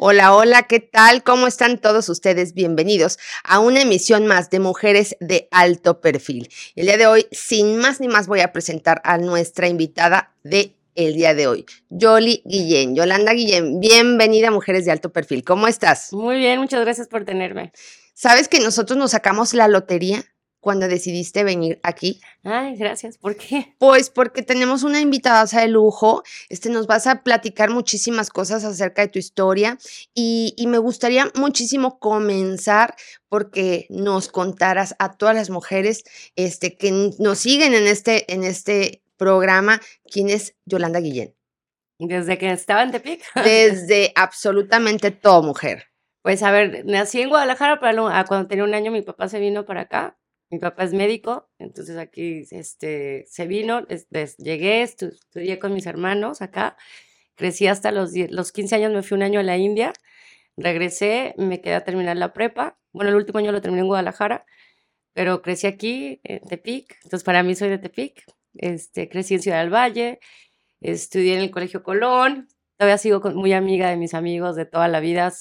Hola, hola, ¿qué tal? ¿Cómo están todos ustedes? Bienvenidos a una emisión más de Mujeres de Alto Perfil. El día de hoy, sin más ni más, voy a presentar a nuestra invitada de el día de hoy, Yoli Guillén. Yolanda Guillén, bienvenida a Mujeres de Alto Perfil. ¿Cómo estás? Muy bien, muchas gracias por tenerme. ¿Sabes que nosotros nos sacamos la lotería? Cuando decidiste venir aquí? Ay, gracias. ¿Por qué? Pues porque tenemos una invitada de lujo. Este, nos vas a platicar muchísimas cosas acerca de tu historia y, y, me gustaría muchísimo comenzar porque nos contaras a todas las mujeres este, que nos siguen en este, en este programa quién es Yolanda Guillén. Desde que estaba en Tepic. Desde absolutamente todo mujer. Pues a ver, nací en Guadalajara, pero cuando tenía un año mi papá se vino para acá mi papá es médico, entonces aquí este, se vino, llegué, estudié con mis hermanos acá, crecí hasta los, los 15 años, me fui un año a la India, regresé, me quedé a terminar la prepa, bueno, el último año lo terminé en Guadalajara, pero crecí aquí, en Tepic, entonces para mí soy de Tepic, este, crecí en Ciudad del Valle, estudié en el Colegio Colón, todavía sigo muy amiga de mis amigos de toda la vida,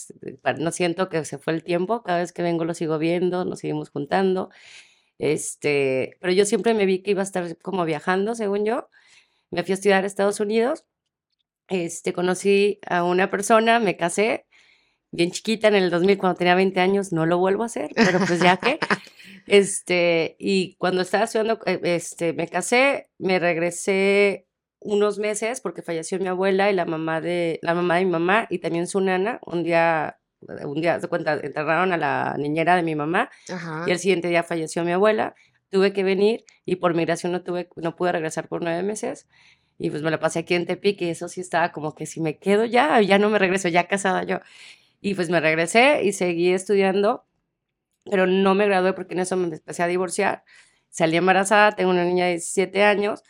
no siento que se fue el tiempo, cada vez que vengo lo sigo viendo, nos seguimos juntando. Este, pero yo siempre me vi que iba a estar como viajando, según yo. Me fui a estudiar a Estados Unidos. Este, conocí a una persona, me casé, bien chiquita en el 2000, cuando tenía 20 años, no lo vuelvo a hacer, pero pues ya que. Este, y cuando estaba estudiando, eh, este, me casé, me regresé unos meses porque falleció mi abuela y la mamá de, la mamá de mi mamá y también su nana. Un día un día, se cuenta, enterraron a la niñera de mi mamá y el siguiente día falleció mi abuela. Tuve que venir y por migración no, tuve, no pude regresar por nueve meses. Y pues me la pasé aquí en Tepic y eso sí estaba como que si me quedo ya, ya no me regreso, ya casada yo. Y pues me regresé y seguí estudiando, pero no me gradué porque en eso me empecé a divorciar. Salí embarazada, tengo una niña de 17 años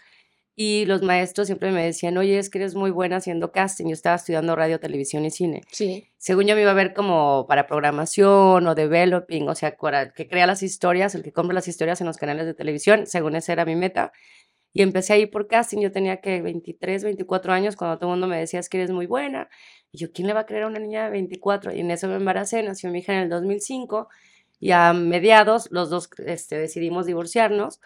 y los maestros siempre me decían, oye, es que eres muy buena haciendo casting. Yo estaba estudiando radio, televisión y cine. Sí. Según yo me iba a ver como para programación o developing, o sea, que crea las historias, el que compra las historias en los canales de televisión, según esa era mi meta. Y empecé ahí por casting, yo tenía que 23, 24 años, cuando todo el mundo me decía, es que eres muy buena. Y yo, ¿quién le va a creer a una niña de 24? Y en eso me embaracé, nació mi hija en el 2005, y a mediados los dos este, decidimos divorciarnos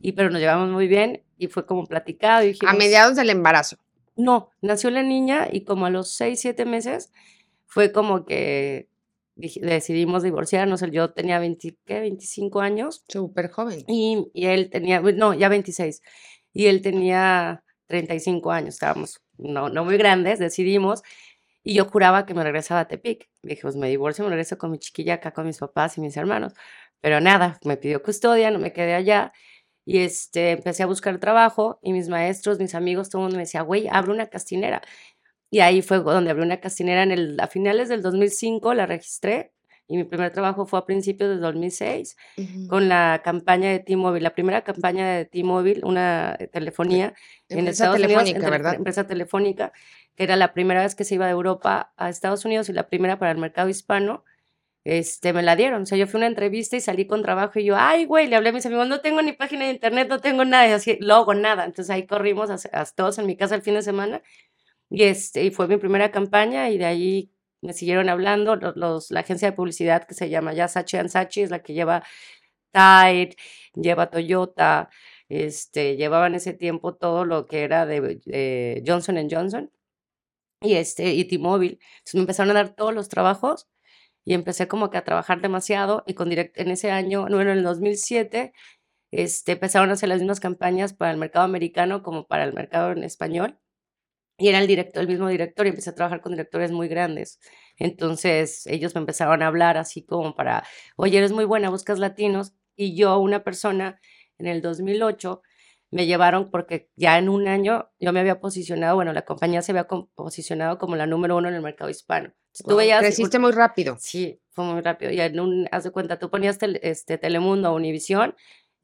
y pero nos llevamos muy bien y fue como platicado. Y a mediados del embarazo. No, nació la niña y como a los seis, siete meses fue como que decidimos divorciarnos. Yo tenía 20, ¿qué? 25 años. Súper joven. Y, y, él tenía, no, ya 26. Y él tenía 35 años. Estábamos no, no muy grandes, decidimos. Y yo juraba que me regresaba a Tepic. Dije, pues me divorcio, me regreso con mi chiquilla acá con mis papás y mis hermanos. Pero nada, me pidió custodia, no me quedé allá. Y este, empecé a buscar trabajo y mis maestros, mis amigos, todo el mundo me decía, güey, abre una castinera. Y ahí fue donde abrí una castinera en el, a finales del 2005, la registré y mi primer trabajo fue a principios del 2006 con la campaña de T-Mobile, la primera campaña de T-Mobile, una telefonía en Estados Unidos, ¿verdad? empresa telefónica, que era la primera vez que se iba de Europa a Estados Unidos y la primera para el mercado hispano este, me la dieron. O sea, yo fui a una entrevista y salí con trabajo y yo, ay, güey, le hablé a mis amigos, no tengo ni página de internet, no tengo nada, y así, luego nada. Entonces ahí corrimos a, todos en mi casa el fin de semana y, este, y fue mi primera campaña y de ahí me siguieron hablando. Los, la agencia de publicidad que se llama ya Sachi Sachi es la que lleva Tide, lleva Toyota, este, llevaba en ese tiempo todo lo que era de, Johnson Johnson y, este, y T-Mobile. Entonces me empezaron a dar todos los trabajos y empecé como que a trabajar demasiado y con direct en ese año, bueno, en el 2007, este, empezaron a hacer las mismas campañas para el mercado americano como para el mercado en español. Y era el director, el mismo director y empecé a trabajar con directores muy grandes. Entonces ellos me empezaron a hablar así como para, oye, eres muy buena, buscas latinos. Y yo, una persona, en el 2008, me llevaron porque ya en un año yo me había posicionado, bueno, la compañía se había posicionado como la número uno en el mercado hispano. Wow, creciste muy rápido. Sí, fue muy rápido. Y en un, haz de cuenta, tú ponías este, Telemundo Univisión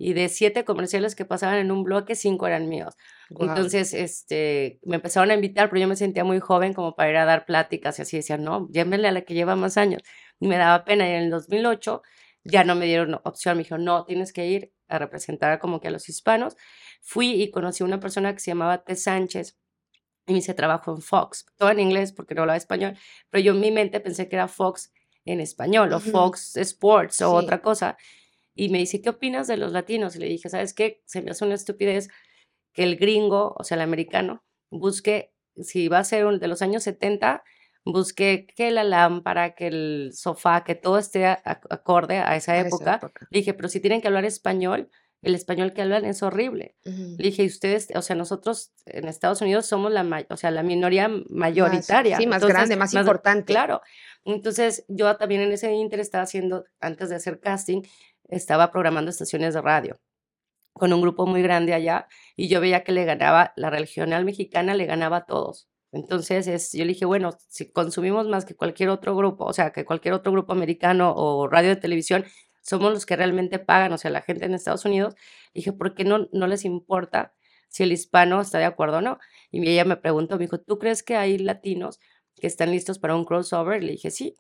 y de siete comerciales que pasaban en un bloque, cinco eran míos. Entonces, este, me empezaron a invitar, pero yo me sentía muy joven como para ir a dar pláticas y así decían, no, llévenle a la que lleva más años. Y me daba pena. Y en el 2008 ya no me dieron opción. Me dijo, no, tienes que ir a representar como que a los hispanos. Fui y conocí a una persona que se llamaba T. Sánchez y me dice, trabajo en Fox, todo en inglés porque no hablaba español, pero yo en mi mente pensé que era Fox en español o Fox Sports o otra cosa. Y me dice, ¿qué opinas de los latinos? Y le dije, ¿sabes qué? Se me hace una estupidez que el gringo, o sea, el americano, busque, si va a ser un de los años 70, busque que la lámpara, que el sofá, que todo esté acorde a esa época. Le dije, pero si tienen que hablar español, el español que hablan es horrible. Le dije, y ustedes, o sea, nosotros en Estados Unidos somos la, o sea, la minoría mayoritaria. sí, más grande, más, importante. Claro. Entonces, yo también en ese inter estaba haciendo, antes de hacer casting, estaba programando estaciones de radio con un grupo muy grande allá y yo veía que le ganaba, la regional mexicana le ganaba a todos. Entonces es, yo le dije, bueno, si consumimos más que cualquier otro grupo, o sea, que cualquier otro grupo americano o radio de televisión, somos los que realmente pagan, o sea, la gente en Estados Unidos, dije, ¿por qué no, no les importa si el hispano está de acuerdo o no? Y ella me preguntó, me dijo, ¿tú crees que hay latinos que están listos para un crossover? Le dije, sí.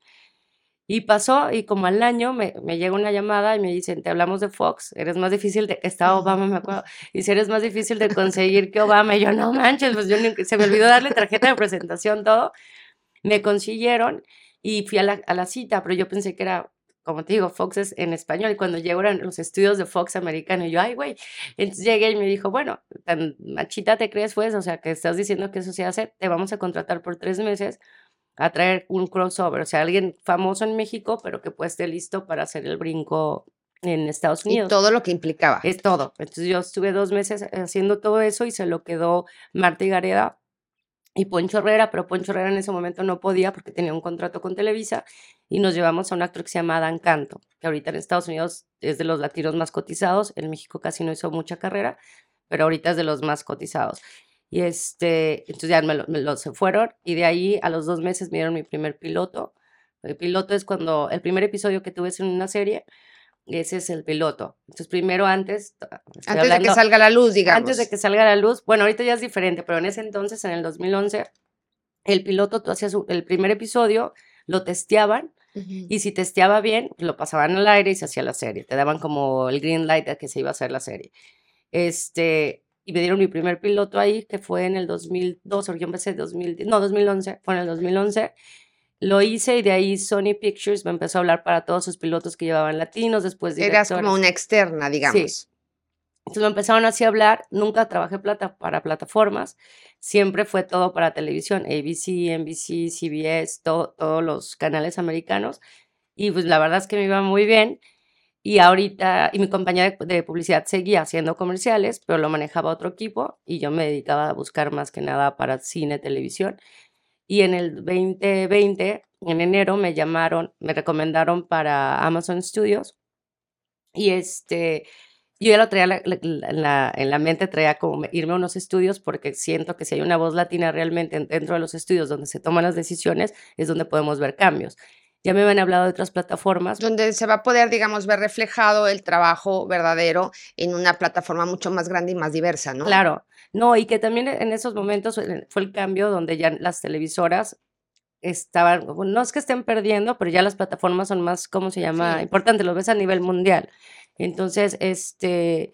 Y pasó, y como al año me, me, llega una llamada y me dicen, te hablamos de Fox, eres más difícil de, está Obama, me acuerdo, y si eres más difícil de conseguir que Obama, y yo, no manches, pues yo se me olvidó darle tarjeta de presentación, todo, me consiguieron y fui a la, a la cita, pero yo pensé que era como te digo, Fox es en español, y cuando llego a los estudios de Fox americano, y yo, ay, güey, entonces llegué y me dijo, bueno, tan machita te crees, pues, o sea, que estás diciendo que eso se hace, te vamos a contratar por tres meses a traer un crossover, o sea, alguien famoso en México, pero que pues esté listo para hacer el brinco en Estados Unidos. Y todo lo que implicaba. Es todo. Entonces yo estuve dos meses haciendo todo eso y se lo quedó Marta Gareda y Poncho Herrera, pero Poncho Herrera en ese momento no podía porque tenía un contrato con Televisa y nos llevamos a un actor que se llama Dan Canto, que ahorita en Estados Unidos es de los latinos más cotizados, en México casi no hizo mucha carrera, pero ahorita es de los más cotizados. Y este, entonces ya me lo, se fueron y de ahí a los dos meses me dieron mi primer piloto. El piloto es cuando, el primer episodio que tuve en una serie, ese es el piloto. Entonces, primero antes. Antes de que salga la luz, digamos. Antes de que salga la luz. Bueno, ahorita ya es diferente, pero en ese entonces, en el 2011, el piloto, tú hacías el primer episodio, lo testeaban. Y si testeaba bien, lo pasaban al aire y se hacía la serie. Te daban como el green light de que se iba a hacer la serie. Este, y me dieron mi primer piloto ahí, que fue en el 2012, yo empecé en 2010, no, 2011, fue en el 2011. Lo hice y de ahí Sony Pictures me empezó a hablar para todos sus pilotos que llevaban latinos, después Eras como una externa, digamos. Sí. Entonces me empezaron así a hablar, nunca trabajé plata para plataformas, siempre fue todo para televisión, ABC, NBC, CBS, todos los canales americanos. Y pues la verdad es que me iba muy bien. Y ahorita, y mi compañía de, publicidad seguía haciendo comerciales, pero lo manejaba otro equipo y yo me dedicaba a buscar más que nada para cine, televisión. Y en el 2020, en enero, me llamaron, me recomendaron para Amazon Studios. Y este, yo ya lo traía en la mente, traía como irme a unos estudios porque siento que si hay una voz latina realmente dentro de los estudios donde se toman las decisiones, es donde podemos ver cambios. Ya me habían hablado de otras plataformas. Donde se va a poder, digamos, ver reflejado el trabajo verdadero en una plataforma mucho más grande y más diversa, ¿no? Claro. No, y que también en esos momentos fue el cambio donde ya las televisoras estaban, no es que estén perdiendo, pero ya las plataformas son más, ¿cómo se llama? Importante, lo ves a nivel mundial. Entonces, este,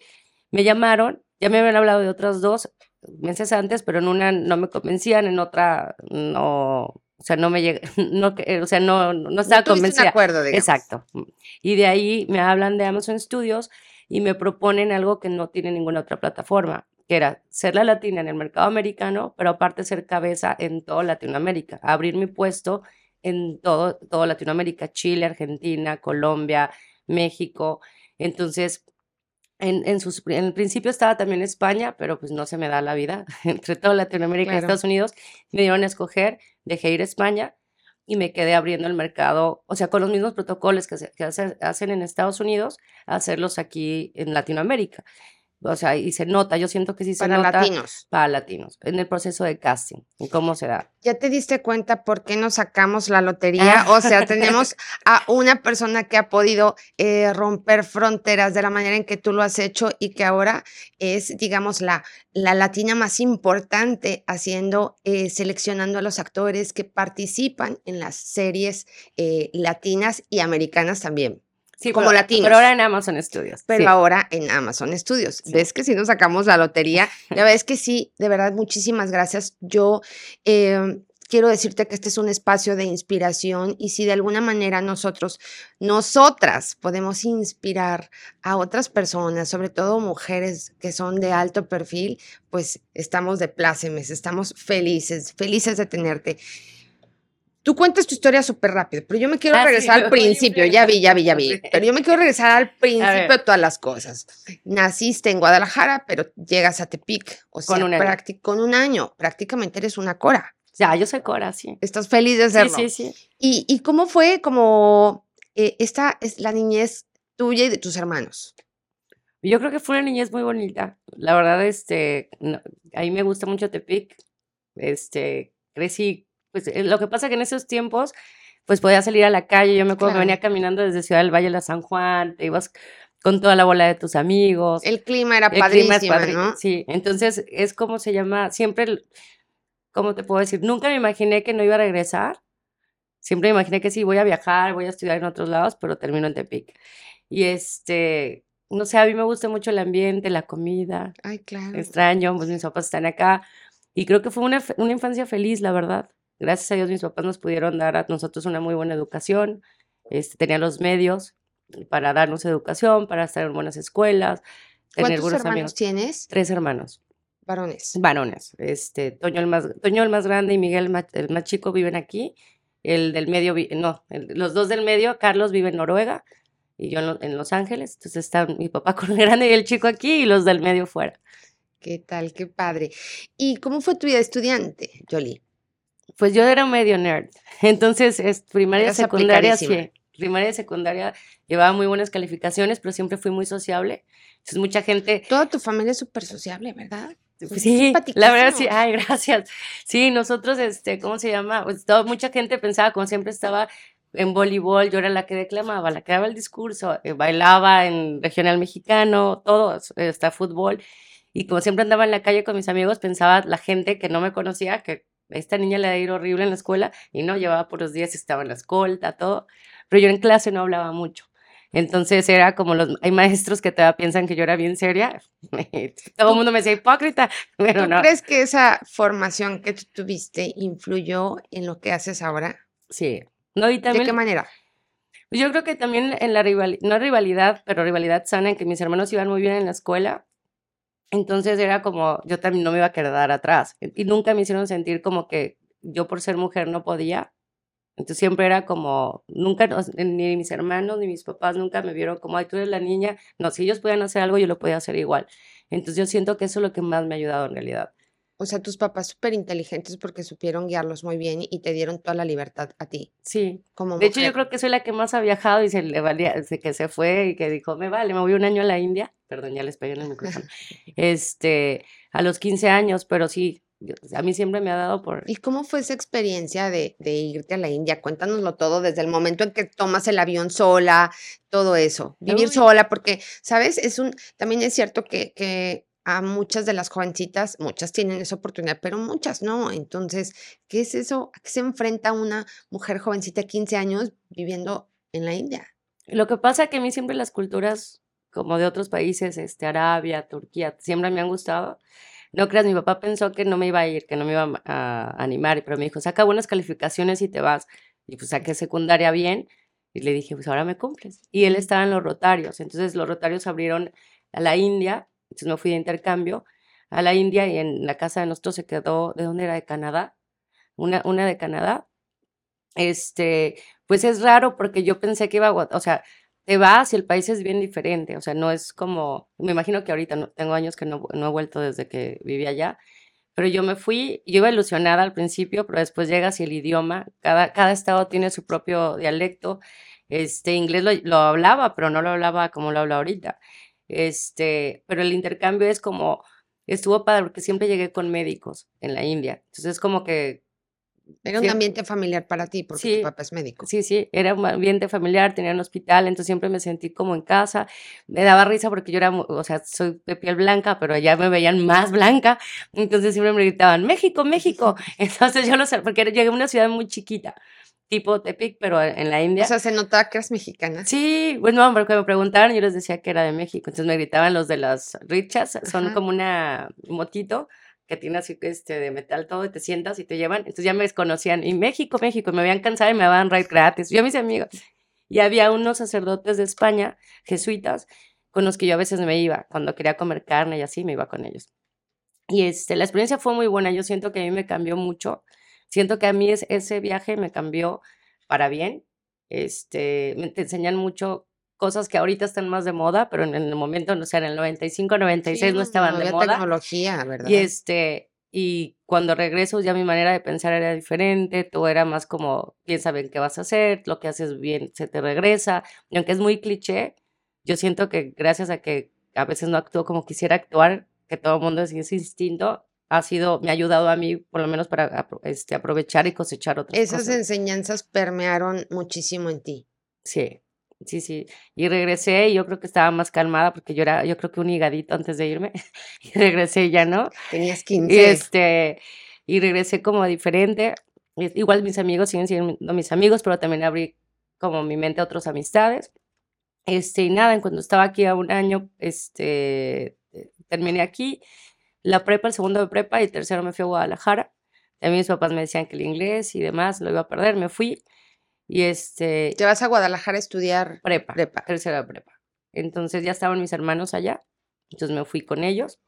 me llamaron, ya me habían hablado de otras dos meses antes, pero en una no me convencían, en otra no, o sea, no me llega, no, o sea, no, no estaba no convencida. Un acuerdo, digamos. Exacto. Y de ahí me hablan de Amazon Studios y me proponen algo que no tiene ninguna otra plataforma que era ser la latina en el mercado americano, pero aparte ser cabeza en toda Latinoamérica, abrir mi puesto en todo, todo Latinoamérica, Chile, Argentina, Colombia, México. Entonces, en, en, sus, en el principio estaba también España, pero pues no se me da la vida. Entre toda Latinoamérica y Estados Unidos me dieron a escoger, dejé ir a España y me quedé abriendo el mercado, o sea, con los mismos protocolos que, se, que hacen en Estados Unidos, hacerlos aquí en Latinoamérica o sea, y se nota, yo siento que sí se para nota. Para latinos. Para latinos, en el proceso de casting, y cómo se da. ¿Ya te diste cuenta por qué nos sacamos la lotería? O sea, tenemos a una persona que ha podido eh, romper fronteras de la manera en que tú lo has hecho y que ahora es, digamos, la, la latina más importante haciendo, eh, seleccionando a los actores que participan en las series eh, latinas y americanas también. Sí, como pero, latinos. Pero ahora en Amazon Studios. Pero sí. ahora en Amazon Studios. ¿Ves que si nos sacamos la lotería? Ya ves que sí, de verdad, muchísimas gracias. Yo eh, quiero decirte que este es un espacio de inspiración y si de alguna manera nosotros, nosotras podemos inspirar a otras personas, sobre todo mujeres que son de alto perfil, pues estamos de plácemes, estamos felices, felices de tenerte. Tú cuentas tu historia súper rápido, pero yo me quiero Ah, sí, regresar al principio, ya vi, ya vi, ya vi, pero yo me quiero regresar al principio de todas las cosas. Naciste en Guadalajara, pero llegas a Tepic, o sea, Con un año. con un año, prácticamente eres una cora. Ya, yo soy Cora, sí. Estás feliz de Sí, serlo. sí, sí. ¿Y, y cómo fue como eh, esta es la niñez tuya y de tus hermanos? Yo creo que fue una niñez muy bonita. La verdad, este, no- a mí me gusta mucho Tepic. Este, crecí, pues eh, lo que pasa que en esos tiempos, pues podía salir a la calle. Yo me acuerdo que venía caminando desde Ciudad del Valle a San Juan, te ibas con toda la bola de tus amigos. El clima era El clima es padrísimo, padre- ¿no? Sí, entonces es como se llama, siempre, ¿cómo te puedo decir? Nunca me imaginé que no iba a regresar. Siempre me imaginé que sí, voy a viajar, voy a estudiar en otros lados, pero termino en Tepic. Y este, no sé, a mí me gusta mucho el ambiente, la comida, Ay, claro. extraño, pues mis papás están acá. Y creo que fue una, una infancia feliz, la verdad. Gracias a Dios mis papás nos pudieron dar a nosotros una muy buena educación. Este, tenían los medios para darnos educación, para estar en buenas escuelas, tener ¿Cuántos buenos hermanos amigos. tienes? Tres hermanos, Varones. varones. Este, Toño el más, Toño el más grande y Miguel el más, el más chico viven aquí. El del medio, no, el- los dos del medio, Carlos vive en Noruega y yo en, Lo- en Los Ángeles. Entonces está mi papá con el grande y el chico aquí y los del medio fuera. ¿Qué tal? Qué padre. ¿Y cómo fue tu vida de estudiante, Jolie? Pues yo era medio nerd. Entonces, es primaria, y Eras secundaria, sí. Primaria y secundaria llevaba muy buenas calificaciones, pero siempre fui muy sociable. Entonces, mucha gente, Toda tu familia es súper sociable, ¿verdad? Son sí, la verdad sí, ay, gracias. Sí, nosotros, este, ¿cómo se llama? Pues todo- mucha gente pensaba, como siempre estaba en voleibol, yo era la que declamaba, la que daba el discurso, eh, bailaba en regional mexicano, todo, eh, hasta fútbol. Y como siempre andaba en la calle con mis amigos, pensaba la gente que no me conocía que esta niña le iba a ir horrible en la escuela y no, llevaba por los días, estaba en la escolta, todo. Pero yo en clase no hablaba mucho. Entonces era como los, hay maestros que todavía piensan que yo era bien seria. Todo el mundo me decía hipócrita, pero ¿Tú no. crees que esa formación que tú tuviste influyó en lo que haces ahora? Sí. No, y ¿De también, qué manera? yo creo que también en la rivalidad, no rivalidad, pero rivalidad sana, en que mis hermanos iban muy bien en la escuela. Entonces era como, yo también no me iba a quedar atrás. Y nunca me hicieron sentir como que yo por ser mujer no podía. Entonces siempre era como, nunca, ni mis hermanos ni mis papás nunca me vieron como, ay, tú eres la niña. No, si ellos podían hacer algo, yo lo podía hacer igual. Entonces yo siento que eso es lo que más me ha ayudado en realidad. O sea, tus papás súper inteligentes porque supieron guiarlos muy bien y te dieron toda la libertad a ti Sí. como De hecho, yo creo que soy la que más ha viajado y se le valía, que se fue y que dijo, me vale, me voy un año a la India. Perdón, ya les pegué en el micrófono. Este, a los 15 años, pero sí, a mí siempre me ha dado por... ¿Y cómo fue esa experiencia de, de irte a la India? Cuéntanoslo todo desde el momento en que tomas el avión sola, todo eso, vivir Uy. sola, porque, ¿sabes? Es un, también es cierto que, que a muchas de las jovencitas, muchas tienen esa oportunidad, pero muchas no. Entonces, ¿qué es eso? ¿A qué se enfrenta una mujer jovencita de 15 años viviendo en la India? Lo que pasa que a mí siempre las culturas como de otros países, este, Arabia, Turquía, siempre me han gustado. No creas, mi papá pensó que no me iba a ir, que no me iba a, a animar, pero me dijo, saca buenas calificaciones y te vas. Y pues saqué secundaria bien y le dije, pues ahora me cumples. Y él estaba en los Rotarios, entonces los Rotarios abrieron a la India, entonces me fui de intercambio a la India y en la casa de nosotros se quedó, ¿de dónde era? De Canadá, una, de Canadá. Este, pues es raro porque yo pensé que iba a, o sea, te vas y el país es bien diferente, o sea, no es como, me imagino que ahorita no, tengo años que no, no he vuelto desde que vivía allá, pero yo me fui, yo iba ilusionada al principio, pero después llegas y el idioma, cada, cada estado tiene su propio dialecto, este, inglés lo, lo hablaba, pero no lo hablaba como lo hablo ahorita, este, pero el intercambio es como, estuvo padre porque siempre llegué con médicos en la India, entonces es como que Era un ambiente familiar para ti porque Sí. tu papá es médico. Sí, sí, era un ambiente familiar, tenía un hospital, entonces siempre me sentí como en casa. Me daba risa porque yo era, o sea, soy de piel blanca, pero allá me veían más blanca, entonces siempre me gritaban, México, México. Entonces yo lo sé, porque llegué a una ciudad muy chiquita. Tipo Tepic, pero en la India. O sea, se notaba que eras mexicana. Sí, bueno, porque me preguntaban, yo les decía que era de México, entonces me gritaban los de las richas, son como una motito que tiene así este de metal todo y te sientas y te llevan, entonces ya me desconocían, y México, México, me habían cansado y me daban ride gratis, yo mis amigos, y había unos sacerdotes de España, jesuitas, con los que yo a veces me iba, cuando quería comer carne y así, me iba con ellos. Y este, la experiencia fue muy buena, yo siento que a mí me cambió mucho, siento que a mí ese viaje me cambió para bien, este, me te enseñan mucho cosas que ahorita están más de moda, pero en, el momento, no sé, en el 95, 96 no estaban de moda. tecnología, ¿verdad? Y este, y cuando regreso ya mi manera de pensar era diferente, todo era más como, piensa bien qué vas a hacer, lo que haces bien se te regresa, y aunque es muy cliché, yo siento que gracias a que a veces no actúo como quisiera actuar, que todo el mundo es ese instinto, ha sido, me ha ayudado a mí, por lo menos para este, aprovechar y cosechar otras Esas cosas. Esas enseñanzas permearon muchísimo en ti. Sí, sí, sí. Y regresé y yo creo que estaba más calmada porque yo era, yo creo que un higadito antes de irme. y regresé ya, ¿no? Tenías 15. Y, este, y regresé como diferente. Igual mis amigos siguen siendo mis amigos, pero también abrí como mi mente a otras amistades. Este, y nada, cuando estaba aquí a un año, este, terminé aquí la prepa, el segundo de prepa y el tercero me fui a Guadalajara. También mis papás me decían que el inglés y demás lo iba a perder, me fui. Y este... ¿Te vas a Guadalajara a estudiar? Prepa, prepa. tercera de prepa. Entonces ya estaban mis hermanos allá, entonces me fui con ellos.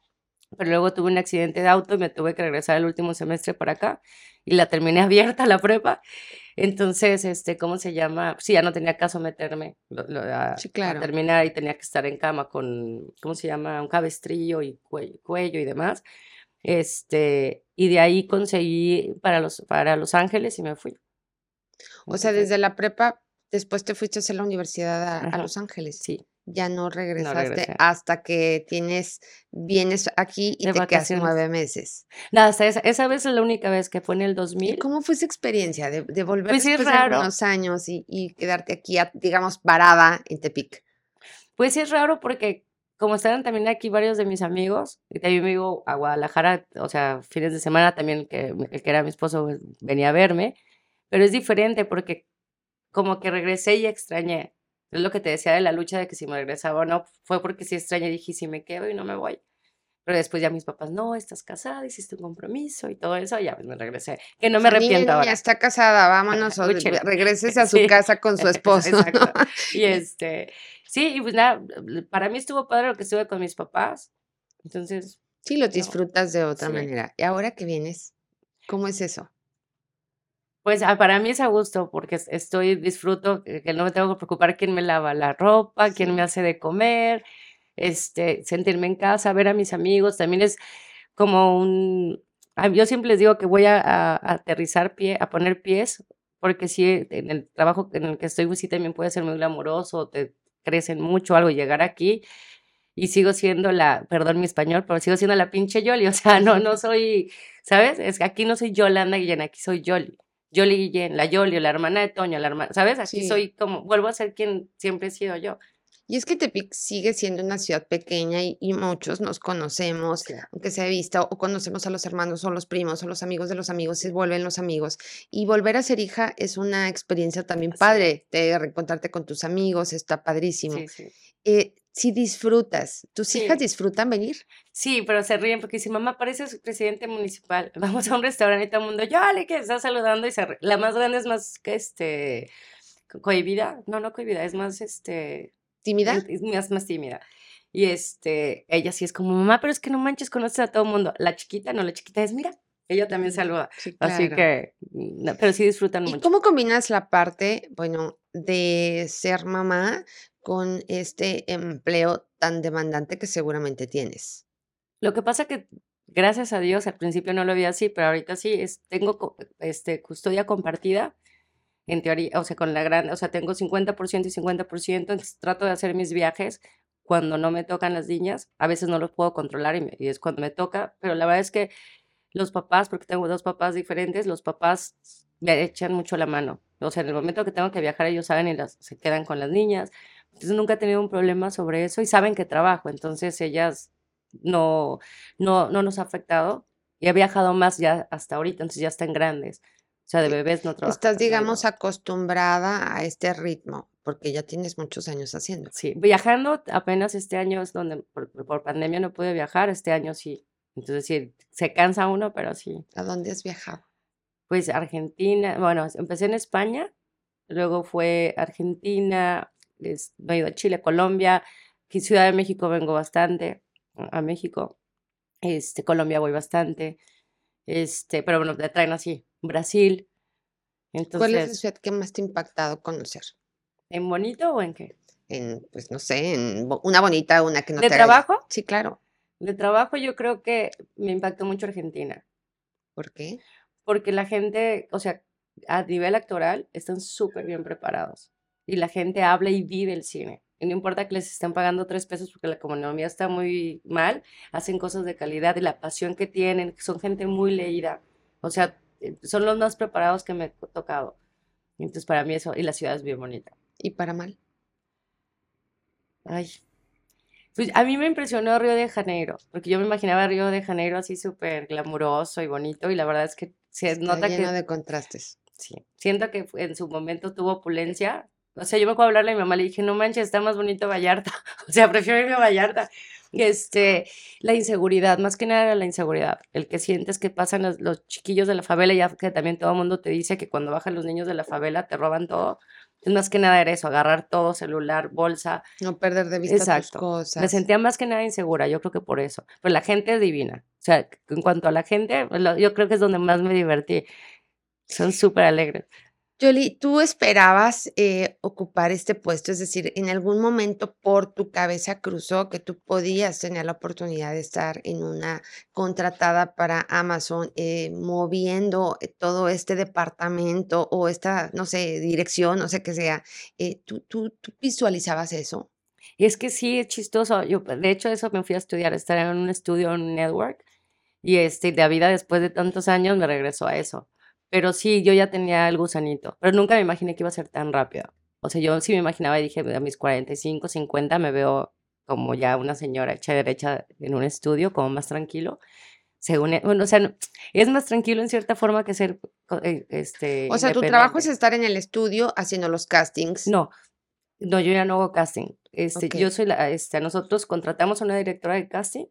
Pero luego tuve un accidente de auto y me tuve que regresar el último semestre para acá y la terminé abierta la prepa. Entonces, este, ¿cómo se llama? Sí, ya no tenía caso meterme a, sí, claro. terminar y tenía que estar en cama con, ¿cómo se llama? Un cabestrillo y cuello, y demás. Este, y de ahí conseguí para Los, para los Ángeles y me fui. O sea, desde la prepa, después te fuiste a hacer la universidad a Los Ángeles. Sí ya no regresaste hasta que tienes, vienes aquí y te quedas nueve meses. Nada, esa, esa, vez es la única vez que fue en el 2000. ¿Cómo fue esa experiencia de, de volver pues después de unos años y, quedarte aquí, digamos, parada en Tepic? Pues sí es raro porque como estaban también aquí varios de mis amigos, y también me iba a Guadalajara, o sea, fines de semana también, que, el que era mi esposo pues, venía a verme, pero es diferente porque como que regresé y extrañé es lo que te decía de la lucha de que si me regresaba o no, fue porque sí extrañé, dije, si me quedo y no me voy. Pero después ya mis papás, no, estás casada, hiciste un compromiso y todo eso, ya pues me regresé. Que no me arrepiento ahora. Ya está casada, vámonos, o regreses a su casa con su esposo. Exacto. Y este, sí, y pues nada, para mí estuvo padre lo que estuve con mis papás. Entonces. Sí, lo disfrutas de otra manera. ¿Y ahora que vienes? ¿Cómo es eso? Pues ah, para mí es a gusto porque estoy, disfruto que no me tengo que preocupar quién me lava la ropa, quién me hace de comer, este, sentirme en casa, ver a mis amigos, también es como un, ah, yo siempre les digo que voy a, aterrizar pie, a poner pies, porque si en el trabajo en el que estoy, pues sí también puede ser muy glamoroso, te crecen mucho algo, llegar aquí y sigo siendo la, perdón mi español, pero sigo siendo la pinche Yoli, o sea, no, no soy, ¿sabes? Es que aquí no soy Yolanda Guillén, aquí soy Yoli. Yoli Guillén, la Yoli, la hermana de Toño, la hermana, ¿sabes? Aquí soy como, vuelvo a ser quien siempre he sido yo. Y es que Tepic sigue siendo una ciudad pequeña y, muchos nos conocemos, aunque se ha visto, o conocemos a los hermanos o los primos o los amigos de los amigos, se vuelven los amigos. Y volver a ser hija es una experiencia también padre, de reencontrarte con tus amigos, está padrísimo. Sí, sí. Eh, si disfrutas, ¿tus hijas disfrutan venir? Sí, pero se ríen porque si mamá parece su presidente municipal, vamos a un restaurante y todo el mundo, yo, Ale, que está saludando y se La más grande es más que este, cohibida, no, no cohibida, es más este... ¿Tímida? Es más, más tímida. Y este, ella sí es como, mamá, pero es que no manches, conoces a todo el mundo. La chiquita, no, la chiquita es, mira, ella también saluda. Así que, pero sí disfrutan mucho. ¿Y cómo combinas la parte, bueno, de ser mamá con este empleo tan demandante que seguramente tienes? Lo que pasa que, gracias a Dios, al principio no lo veía así, pero ahorita sí, es, tengo este, custodia compartida, en teoría, o sea, con la gran, o sea, tengo 50% y 50%, entonces trato de hacer mis viajes cuando no me tocan las niñas, a veces no los puedo controlar y, y es cuando me toca, pero la verdad es que los papás, porque tengo dos papás diferentes, los papás me echan mucho la mano. O sea, en el momento que tengo que viajar, ellos saben y las, se quedan con las niñas. Entonces nunca he tenido un problema sobre eso y saben que trabajo, entonces ellas no, no, no nos ha afectado y he viajado más ya hasta ahorita, entonces ya están grandes. sea, de bebés no trabajo. Estás, digamos, acostumbrada a este ritmo, porque ya tienes muchos años haciendo. Sí, viajando apenas este año es donde por, por pandemia no pude viajar, este año sí. Entonces sí, se cansa uno, pero sí. ¿A dónde has viajado? Pues Argentina, bueno, empecé en España, luego fue Argentina, es- me he ido a Chile, Colombia, Ciudad de México vengo bastante, a México, este, Colombia voy bastante, este, pero bueno, te traen así, Brasil, ¿Cuál es la ciudad que más te ha impactado conocer? ¿en bonito o en qué? En, pues no sé, en una bonita, una que no ¿De te haya- trabajo? Sí, claro. De trabajo yo creo que me impactó mucho Argentina, ¿Por qué? porque la gente, o sea, a nivel actoral están súper bien preparados y la gente habla y vive el cine. Y no importa que les estén pagando tres pesos porque la economía está muy mal, hacen cosas de calidad y la pasión que tienen, son gente muy leída. O sea, eh, son los más preparados que me he tocado. Entonces, para mí eso, y la ciudad es bien bonita. ¿Y para mal? Ay. Pues a mí me impresionó Río de Janeiro, porque yo me imaginaba Río de Janeiro así súper glamuroso y bonito, y la verdad es que se Está nota lleno que de contrastes. sí, siento que en su momento tuvo opulencia. O sea, yo me acuerdo hablarle a mi mamá, le dije, no manches, está más bonito Vallarta. O sea, prefiero irme a Vallarta. Este, la inseguridad, más que nada era la inseguridad, el que sientes que pasan los, los chiquillos de la favela, ya que también todo el mundo te dice que cuando bajan los niños de la favela te roban todo. Entonces, más que nada era eso, agarrar todo, celular, bolsa, No perder de vista tus Exacto. Me cosas. sentía más que nada insegura, yo creo que por eso. Pero la gente es divina. O sea, en cuanto a la gente, yo creo que es donde más me divertí. Son súper alegres. Yoli, ¿tú esperabas eh, ocupar este puesto? Es decir, ¿en algún momento por tu cabeza cruzó que tú podías tener la oportunidad de estar en una contratada para Amazon, eh, moviendo eh, todo este departamento o esta, no sé, dirección, no sé qué sea? Eh, ¿tú, tú, tú visualizabas eso? Y es que sí, es chistoso. Yo, de hecho, eso me fui a estudiar, estar en un estudio, en un network. Y este, la vida después de tantos años me regresó a eso. Pero sí, yo ya tenía el gusanito. Pero nunca me imaginé que iba a ser tan rápido. O sea, yo sí me imaginaba y dije, a mis 45, 50 me veo como ya una señora hecha derecha en un estudio, como más tranquilo. Según, e- bueno, o sea, es más tranquilo en cierta forma que ser eh, este, O sea, tu trabajo es estar en el estudio haciendo los castings. No, no, yo ya no hago casting. Este, Ok. yo soy la, este, nosotros contratamos a una directora de casting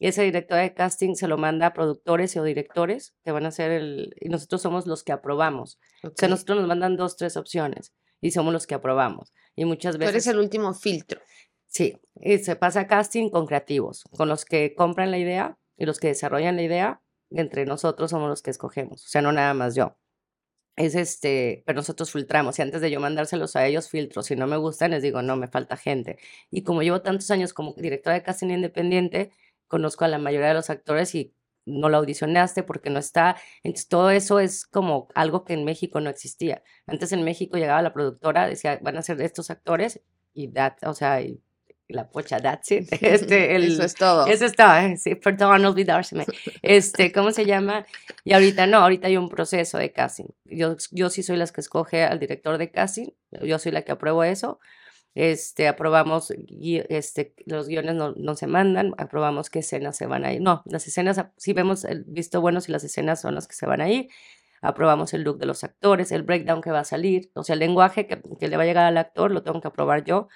y esa directora de casting se lo manda a productores o directores que van a hacer el, y nosotros somos los que aprobamos. O sea, nosotros nos mandan dos, tres opciones y somos los que aprobamos. Y muchas Tú eres veces, el último filtro. sí, y se pasa casting con creativos, con los que compran la idea y los que desarrollan la idea, entre nosotros somos los que escogemos, o sea, no nada más yo. Es este, pero nosotros filtramos y antes de yo mandárselos a ellos filtro, si no me gustan les digo, no, me falta gente. Y como llevo tantos años como directora de casting independiente, conozco a la mayoría de los actores y no lo audicionaste porque no está. Entonces todo eso es como algo que en México no existía. Antes en México llegaba la productora, decía, van a ser estos actores y that, o sea, y la pocha, that's it. Este, el, Eso es todo. eso está, eh, sí, perdón, olvidárseme. Este, ¿cómo se llama? Y ahorita no, ahorita hay un proceso de casting. Yo, yo sí soy la que escoge al director de casting, yo soy la que apruebo eso. Este, aprobamos, este, los guiones no, no se mandan, aprobamos qué escenas se van a ir. No, las escenas, ap- sí vemos el visto bueno si las escenas son las que se van a ir. Aprobamos el look de los actores, el breakdown que va a salir, o sea, el lenguaje que, que le va a llegar al actor lo tengo que aprobar yo,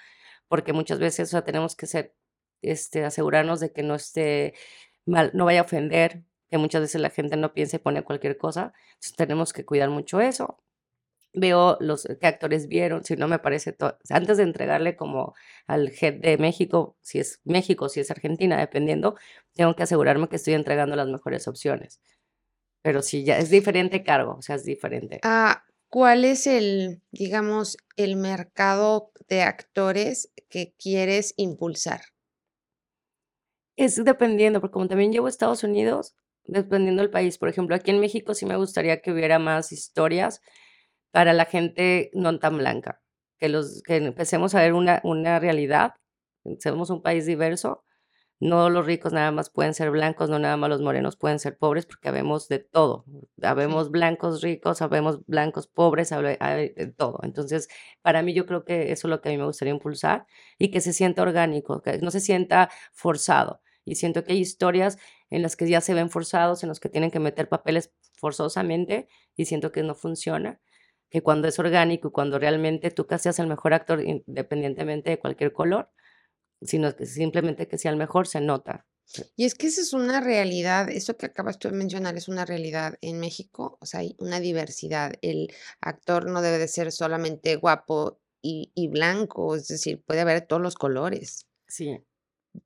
porque muchas veces o sea, tenemos que ser, este, asegurarnos de que no esté mal, no vaya a ofender, que muchas veces la gente no piensa y pone cualquier cosa. Entonces tenemos que cuidar mucho eso. Veo los qué actores vieron, si no me parece antes de entregarle como al head de México, si es México, si es Argentina, dependiendo, tengo que asegurarme que estoy entregando las mejores opciones. Pero sí, ya es diferente cargo, o sea, es diferente. Ah, ¿cuál es el, digamos, el mercado de actores que quieres impulsar? Es dependiendo, porque como también llevo a Estados Unidos, dependiendo del país. Por ejemplo, aquí en México sí me gustaría que hubiera más historias para la gente no tan blanca, que, los, que empecemos a ver una, una realidad. Somos un país diverso. No los ricos nada más pueden ser blancos, no nada más los morenos pueden ser pobres, porque habemos de todo. Habemos blancos ricos, habemos blancos pobres, hay de todo. Entonces, para mí yo creo que eso es lo que a mí me gustaría impulsar y que se sienta orgánico, que no se sienta forzado. Y siento que hay historias en las que ya se ven forzados, en los que tienen que meter papeles forzosamente y siento que no funciona. Que cuando es orgánico y cuando realmente tú casi seas el mejor actor independientemente de cualquier color, sino que simplemente que sea el mejor, se nota. Y es que esa es una realidad, eso que acabas tú de mencionar es una realidad en México, o sea, hay una diversidad. El actor no debe de ser solamente guapo y, y blanco, es decir, puede haber todos los colores. Sí.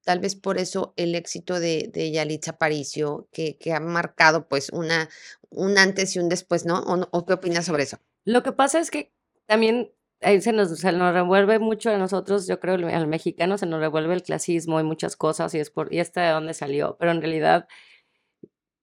Tal vez por eso el éxito de, de Yalitza Aparicio, que, que ha marcado pues una, un antes y un después, ¿no? ¿O, ¿O qué opinas sobre eso? Lo que pasa es que también ahí se nos, se nos revuelve mucho a nosotros, yo creo, al mexicano se nos revuelve el clasismo y muchas cosas, y es por, y esta de dónde salió, pero en realidad,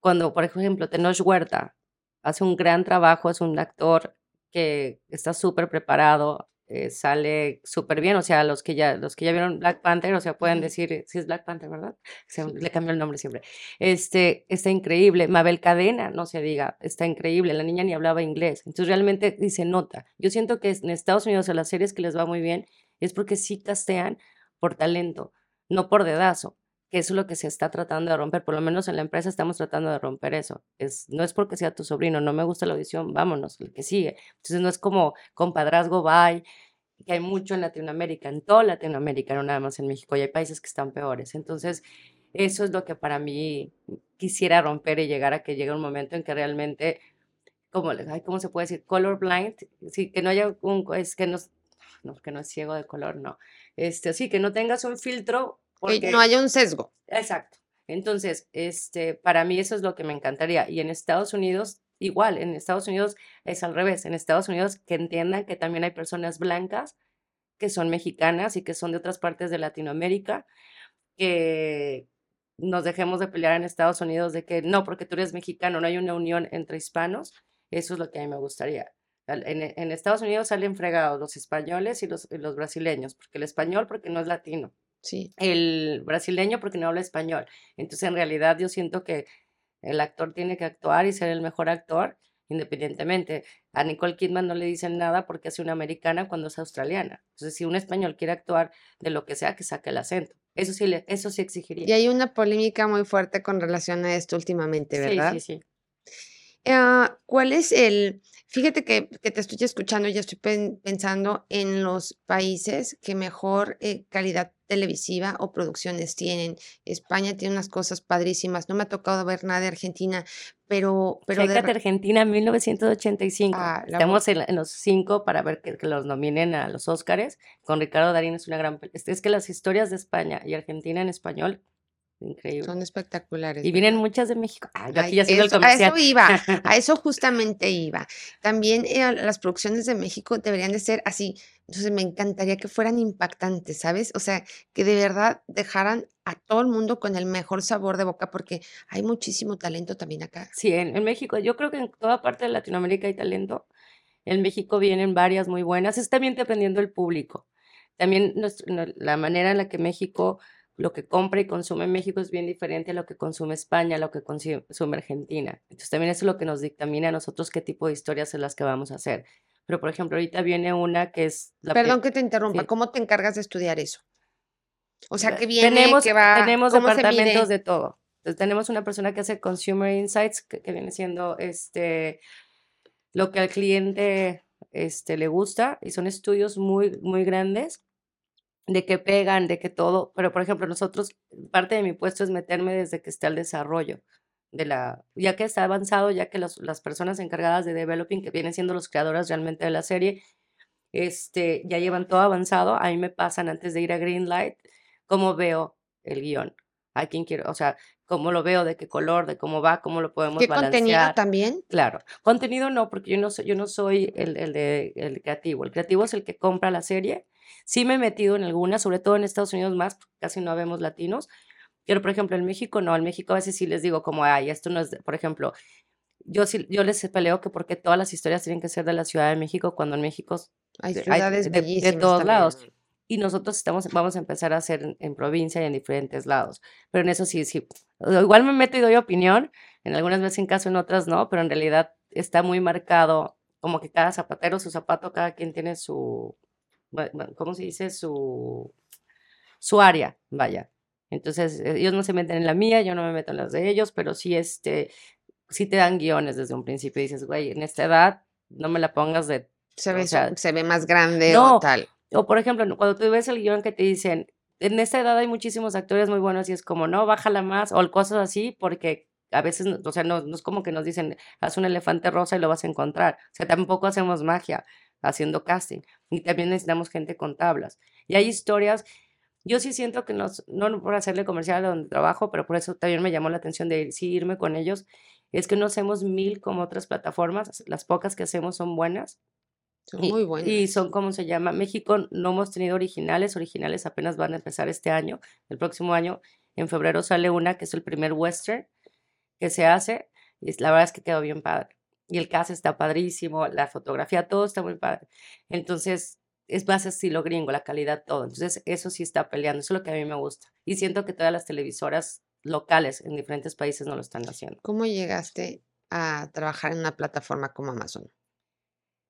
cuando, por ejemplo, Tenoch Huerta hace un gran trabajo, es un actor que está súper preparado, eh, sale súper bien, o sea, los que ya los que ya vieron Black Panther, o sea, pueden decir, sí es Black Panther, ¿verdad? Se, le cambió el nombre siempre. Este, está increíble, Mabel Cadena, no se diga, está increíble, la niña ni hablaba inglés, entonces realmente se nota. Yo siento que en Estados Unidos a las series que les va muy bien es porque sí castean por talento, no por dedazo que eso es lo que se está tratando de romper, por lo menos en la empresa estamos tratando de romper eso. Es, no es porque sea tu sobrino, no me gusta la audición, vámonos, el que sigue. Entonces no es como compadrazgo, bye, que hay mucho en Latinoamérica, en toda Latinoamérica, no nada más en México, y hay países que están peores. Entonces, eso es lo que para mí quisiera romper y llegar a que llegue un momento en que realmente, como, ¿cómo se puede decir? Colorblind, sí, que no haya un, es que no, no, que no es ciego de color, no. Este, sí, que no tengas un filtro que no haya un sesgo. Exacto. Entonces, este, para mí eso es lo que me encantaría. Y en Estados Unidos, igual, en Estados Unidos es al revés. En Estados Unidos que entiendan que también hay personas blancas que son mexicanas y que son de otras partes de Latinoamérica, que nos dejemos de pelear en Estados Unidos de que no, porque tú eres mexicano, no hay una unión entre hispanos. Eso es lo que a mí me gustaría. En, en Estados Unidos salen fregados los españoles y los, y los brasileños, porque el español porque no es latino, Sí. el brasileño porque no habla español. Entonces, en realidad, yo siento que el actor tiene que actuar y ser el mejor actor independientemente. A Nicole Kidman no le dicen nada porque es una americana cuando es australiana. Entonces, si un español quiere actuar de lo que sea, que saque el acento. Eso sí, le, eso sí exigiría. Y hay una polémica muy fuerte con relación a esto últimamente, ¿verdad? Sí, sí, sí. Ah, ¿Cuál es el, fíjate que, que te estoy escuchando y ya estoy pen- pensando en los países que mejor eh, calidad televisiva o producciones tienen. España tiene unas cosas padrísimas. No me ha tocado ver nada de Argentina, pero, pero de Argentina 1985. Ah, Estamos en, los cinco para ver que, que los nominen a los Óscares. Con Ricardo Darín es una gran... es que las historias de España y Argentina en español, increíble. son espectaculares. Y vienen ¿verdad? muchas de México. Ah, yo Ay, aquí ya haciendo el eso- a comercial. eso iba, a eso justamente iba. También eh, las producciones de México deberían de ser así. Entonces me encantaría que fueran impactantes, ¿sabes? O sea, que de verdad dejaran a todo el mundo con el mejor sabor de boca, porque hay muchísimo talento también acá. Sí, en, en México, yo creo que en toda parte de Latinoamérica hay talento. En México vienen varias muy buenas. Es también dependiendo del público. También no- la manera en la que México, lo que compra y consume en México es bien diferente a lo que consume España, a lo que consume Argentina. Entonces también eso es lo que nos dictamina a nosotros qué tipo de historias es las que vamos a hacer. Pero por ejemplo, ahorita viene una que es la pe- Perdón que te interrumpa, sí. ¿cómo te encargas de estudiar eso? O sea, que viene, tenemos, que va, tenemos ¿cómo se departamentos de todo. Entonces, tenemos una persona que hace Consumer Insights, que, que viene siendo este, lo que al cliente este, le gusta, y son estudios muy, muy grandes de que pegan, de que todo, pero por ejemplo, nosotros, parte de mi puesto es meterme desde que está el desarrollo de la, ya que está avanzado, ya que los- las personas encargadas de developing, que vienen siendo los creadores realmente de la serie, este, ya llevan todo avanzado, a mí me pasan antes de ir a Greenlight, cómo veo el guion, a quién quiero, o sea, cómo lo veo, de qué color, de cómo va, cómo lo podemos ¿Qué contenido balancear. también? Claro, contenido no, porque yo no soy, yo no soy el, el de, el creativo. El creativo es el que compra la serie. Sí me he metido en algunas, sobre todo en Estados Unidos más, porque casi no vemos latinos. Pero, por ejemplo, en México no. En México a veces sí les digo como, ay, esto no es, de-". por ejemplo, yo sí, yo les peleo que porque todas las historias tienen que ser de la Ciudad de México, cuando en México Hay de- hay ciudades de, todos también. lados. Y nosotros estamos, vamos a empezar a hacer en, en provincia y en diferentes lados. Pero en eso sí, sí. Igual me meto y doy opinión. En algunas veces en caso, en otras no. Pero en realidad está muy marcado como que cada zapatero, su zapato, cada quien tiene su, ¿cómo se dice? Su, su área, vaya. Entonces, eh, ellos no se meten en la mía, yo no me meto en las de ellos, pero sí, este, sí te dan guiones desde un principio y dices, güey, en esta edad no me la pongas de... Se o ve, sea, se ve más grande no, o tal. o por ejemplo, cuando tú ves el guion que te dicen, en esta edad hay muchísimos actores muy buenos y es como, no, bájala más o cosas así, porque a veces, o sea, no, no es como que nos dicen, haz un elefante rosa y lo vas a encontrar. O sea, tampoco hacemos magia haciendo casting. Y también necesitamos gente con tablas. Y hay historias, yo sí siento que nos, no por hacerle comercial a donde trabajo, pero por eso también me llamó la atención de sí irme con ellos, es que no hacemos mil como otras plataformas, las pocas que hacemos son buenas. Son Y, muy y buenas. son, ¿cómo se llama? México no hemos tenido originales, originales apenas van a empezar este año, el próximo año, en febrero sale una que es el primer western que se hace, y la verdad es que quedó bien padre. Y el cast está padrísimo, la fotografía, todo está muy padre. Entonces, es más estilo gringo, la calidad, todo. Entonces, eso sí está peleando, eso es lo que a mí me gusta. Y siento que todas las televisoras locales en diferentes países no lo están haciendo. ¿Cómo llegaste a trabajar en una plataforma como Amazon?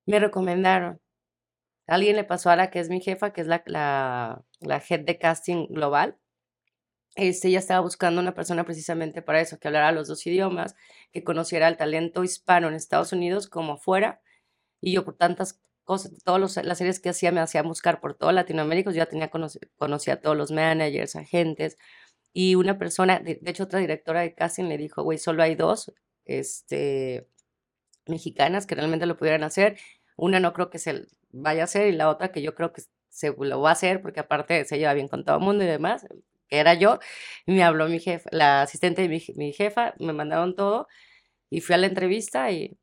Me recomendaron. Alguien le pasó a la que es mi jefa, que es la, la, la head de casting global. Este, ella estaba buscando una persona precisamente para eso, que hablara los dos idiomas, que conociera el talento hispano en Estados Unidos como fuera. Y yo por tantas cosas, todas las series que hacía me hacía buscar por toda Latinoamérica, yo ya tenía conocía a todos los managers, agentes. Y una persona, de, de hecho otra directora de casting le dijo, güey, solo hay dos este, mexicanas que realmente lo pudieran hacer. Una no creo que se vaya a hacer y la otra que yo creo que se lo va a hacer porque aparte se lleva bien con todo el mundo y demás, que era yo. Y me habló mi jefa, la asistente de mi, je- mi jefa, me mandaron todo y fui a la entrevista y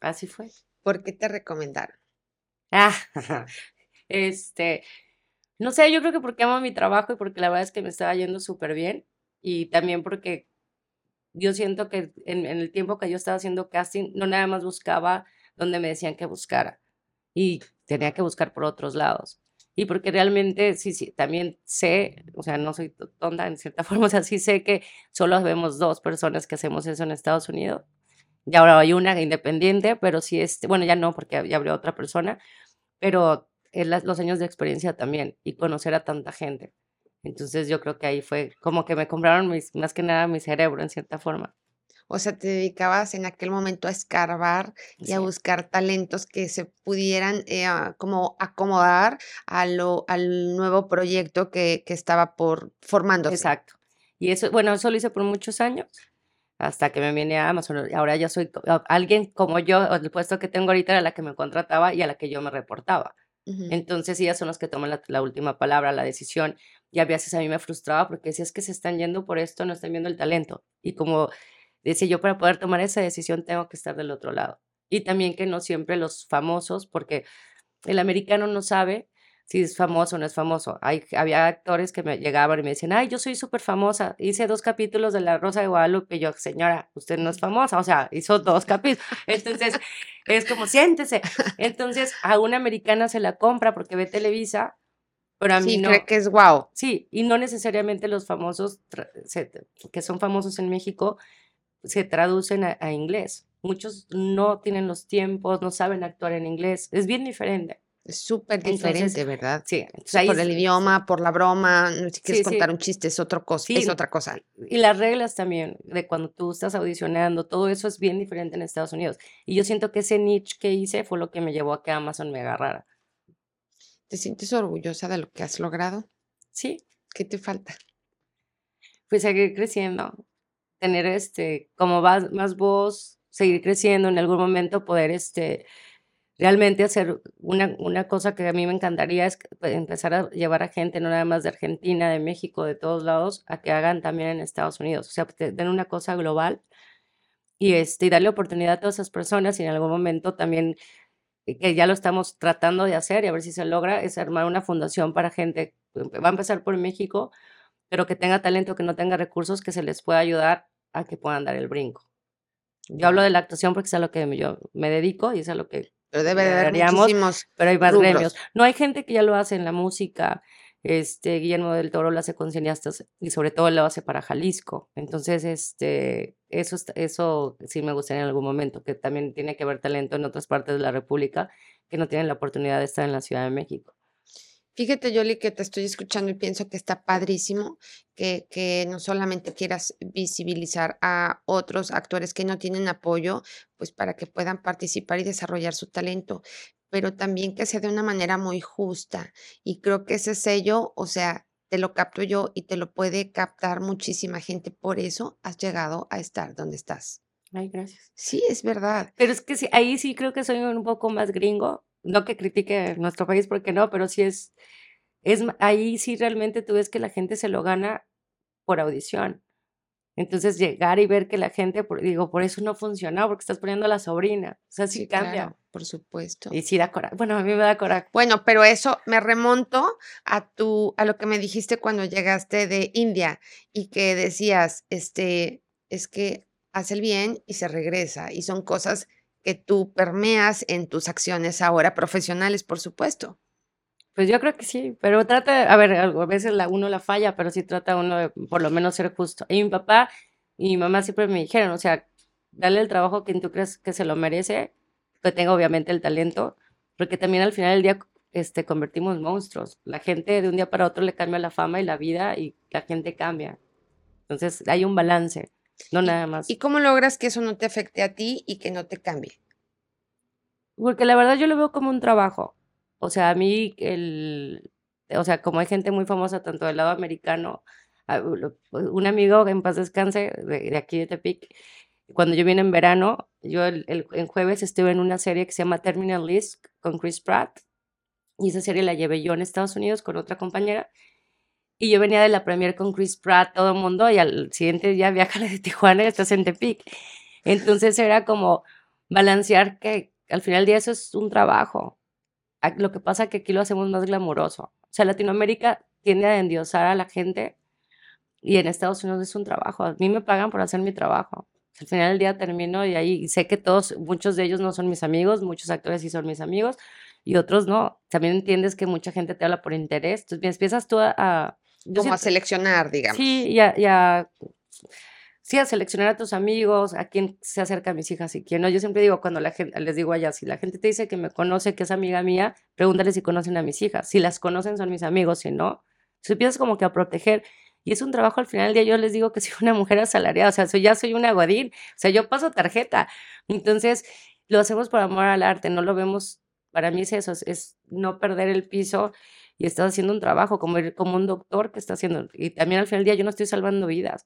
así fue. ¿Por qué te recomendaron? Ah, este, no sé, yo creo que porque amo mi trabajo y porque la verdad es que me estaba yendo súper bien y también porque yo siento que en, en el tiempo que yo estaba haciendo casting, no nada más buscaba donde me decían que buscara y tenía que buscar por otros lados. Y porque realmente, sí, sí, también sé, o sea, no soy to- tonta en cierta forma, o sea, sí sé que solo vemos dos personas que hacemos eso en Estados Unidos. Y ahora hay una independiente, pero sí, este, bueno, ya no, porque ya abrió otra persona, pero los años de experiencia también y conocer a tanta gente. Entonces yo creo que ahí fue como que me compraron más que nada mi cerebro en cierta forma. O sea, te dedicabas en aquel momento a escarbar y a Sí, buscar talentos que se pudieran eh, como acomodar a lo, al nuevo proyecto que, que estaba por formándose. exacto. Y eso, bueno, eso lo hice por muchos años, hasta que me vine a Amazon. Ahora ya soy alguien como yo, el puesto que tengo ahorita era la que me contrataba y a la que yo me reportaba. Entonces ellas son las que toman la, la última palabra, la decisión. Y a veces a mí me frustraba porque decía, es que se están yendo por esto, no están viendo el talento. Y como decía yo, para poder tomar esa decisión tengo que estar del otro lado. Y también que no siempre los famosos, porque el americano no sabe si es famoso o no es famoso. Hay, había actores que me llegaban y me decían, ay, yo soy súper famosa, hice dos capítulos de La Rosa de Guadalupe. Y yo, señora, usted no es famosa, o sea, hizo dos capítulos. Entonces, es como, siéntese. Entonces, a una americana se la compra porque ve Televisa, pero a mí Sí, no. cree que es guau. Sí, y no necesariamente los famosos que son famosos en México se traducen a, a inglés. Muchos no tienen los tiempos, no saben actuar en inglés. Es bien diferente. Es súper Entonces, diferente, ¿verdad? Sí, entonces por es- el idioma, por la broma, si quieres Sí, sí. contar un chiste es otra cosa, Sí, es otra cosa. Y las reglas también de cuando tú estás audicionando, todo eso es bien diferente en Estados Unidos. Y yo siento que ese niche que hice fue lo que me llevó a que Amazon me agarrara. ¿Te sientes orgullosa de lo que has logrado? Sí, ¿Qué te falta? pues seguir creciendo, tener este, como más, más voz, seguir creciendo, en algún momento poder este, realmente hacer una, una cosa que a mí me encantaría es pues, empezar a llevar a gente, no nada más de Argentina, de México, de todos lados, a que hagan también en Estados Unidos, o sea, den una cosa global y, este, y darle oportunidad a todas esas personas y en algún momento también eh, que ya lo estamos tratando de hacer y a ver si se logra, es armar una fundación para gente, va a empezar por México, pero que tenga talento, que no tenga recursos, que se les pueda ayudar a que puedan dar el brinco. Yo hablo de la actuación porque es a lo que yo me dedico y es a lo que Pero debe de haber muchísimos. pero hay más rubros. gremios. No hay gente que ya lo hace en la música. Este, Guillermo del Toro lo hace con cineastas y sobre todo lo hace para Jalisco. Entonces, este, eso, eso sí me gustaría en algún momento, que también tiene que haber talento en otras partes de la República que no tienen la oportunidad de estar en la Ciudad de México. Fíjate, Yoli, que te estoy escuchando y pienso que está padrísimo que, que no solamente quieras visibilizar a otros actores que no tienen apoyo, pues para que puedan participar y desarrollar su talento, pero también que sea de una manera muy justa. Y creo que ese sello, o sea, te lo capto yo y te lo puede captar muchísima gente. Por eso has llegado a estar donde estás. Ay, gracias. Sí, es verdad. Pero es que sí, ahí sí creo que soy un poco más gringo. No que critique nuestro país porque no, pero sí es, es ahí sí realmente tú ves que la gente se lo gana por audición. Entonces llegar y ver que la gente, digo, por eso no funcionó, porque estás poniendo a la sobrina. O sea, sí, cambia. por supuesto. Y sí da coraje. Bueno, a mí me da coraje. Bueno, pero eso me remonto a tu, a lo que me dijiste cuando llegaste de India y que decías, este, es que hace el bien y se regresa. Y son cosas que tú permeas en tus acciones ahora profesionales, por supuesto. Pues yo creo que sí, pero trata, a ver, a veces la, uno la falla, pero sí trata uno de por lo menos ser justo. Y mi papá y mi mamá siempre me dijeron, o sea, dale el trabajo que tú crees que se lo merece, que tenga obviamente el talento, porque también al final del día este, convertimos monstruos. La gente de un día para otro le cambia la fama y la vida y la gente cambia. Entonces hay un balance, no nada más. ¿Y cómo logras que eso no te afecte a ti y que no te cambie? Porque la verdad yo lo veo como un trabajo. O sea, a mí, el, o sea, como hay gente muy famosa tanto del lado americano, ah, un amigo en paz descanse de, aquí de Tepic, cuando yo vine en verano, yo el, el, jueves estuve en una serie que se llama Terminal List con Chris Pratt, y esa serie la llevé yo en Estados Unidos con otra compañera, y yo venía de la premier con Chris Pratt, todo el mundo, y al siguiente día viaja de Tijuana y estás en Tepic. Entonces era como balancear que al final del día eso es un trabajo. Lo que pasa es que aquí lo hacemos más glamuroso. O sea, Latinoamérica tiende a endiosar a la gente y en Estados Unidos es un trabajo. A mí me pagan por hacer mi trabajo. Al final del día termino y ahí sé que todos, muchos de ellos no son mis amigos, muchos actores sí son mis amigos y otros no. También entiendes que mucha gente te habla por interés. Entonces empiezas tú a... Como a seleccionar, digamos. Sí, y a sí, a seleccionar a tus amigos, a quién se acerca a mis hijas y quién no. Yo siempre digo, cuando la gente, les digo allá, si la gente te dice que me conoce, que es amiga mía, pregúntale si conocen a mis hijas. Si las conocen, son mis amigos, si no, si empiezas como que a proteger. Y es un trabajo al final del día, yo les digo que soy una mujer asalariada, o sea, soy, ya soy una godín, o sea, yo paso tarjeta. Entonces, lo hacemos por amor al arte, no lo vemos, para mí es eso, es, no perder el piso y estás haciendo un trabajo como, como un doctor que está haciendo. Y también al final del día yo no estoy salvando vidas.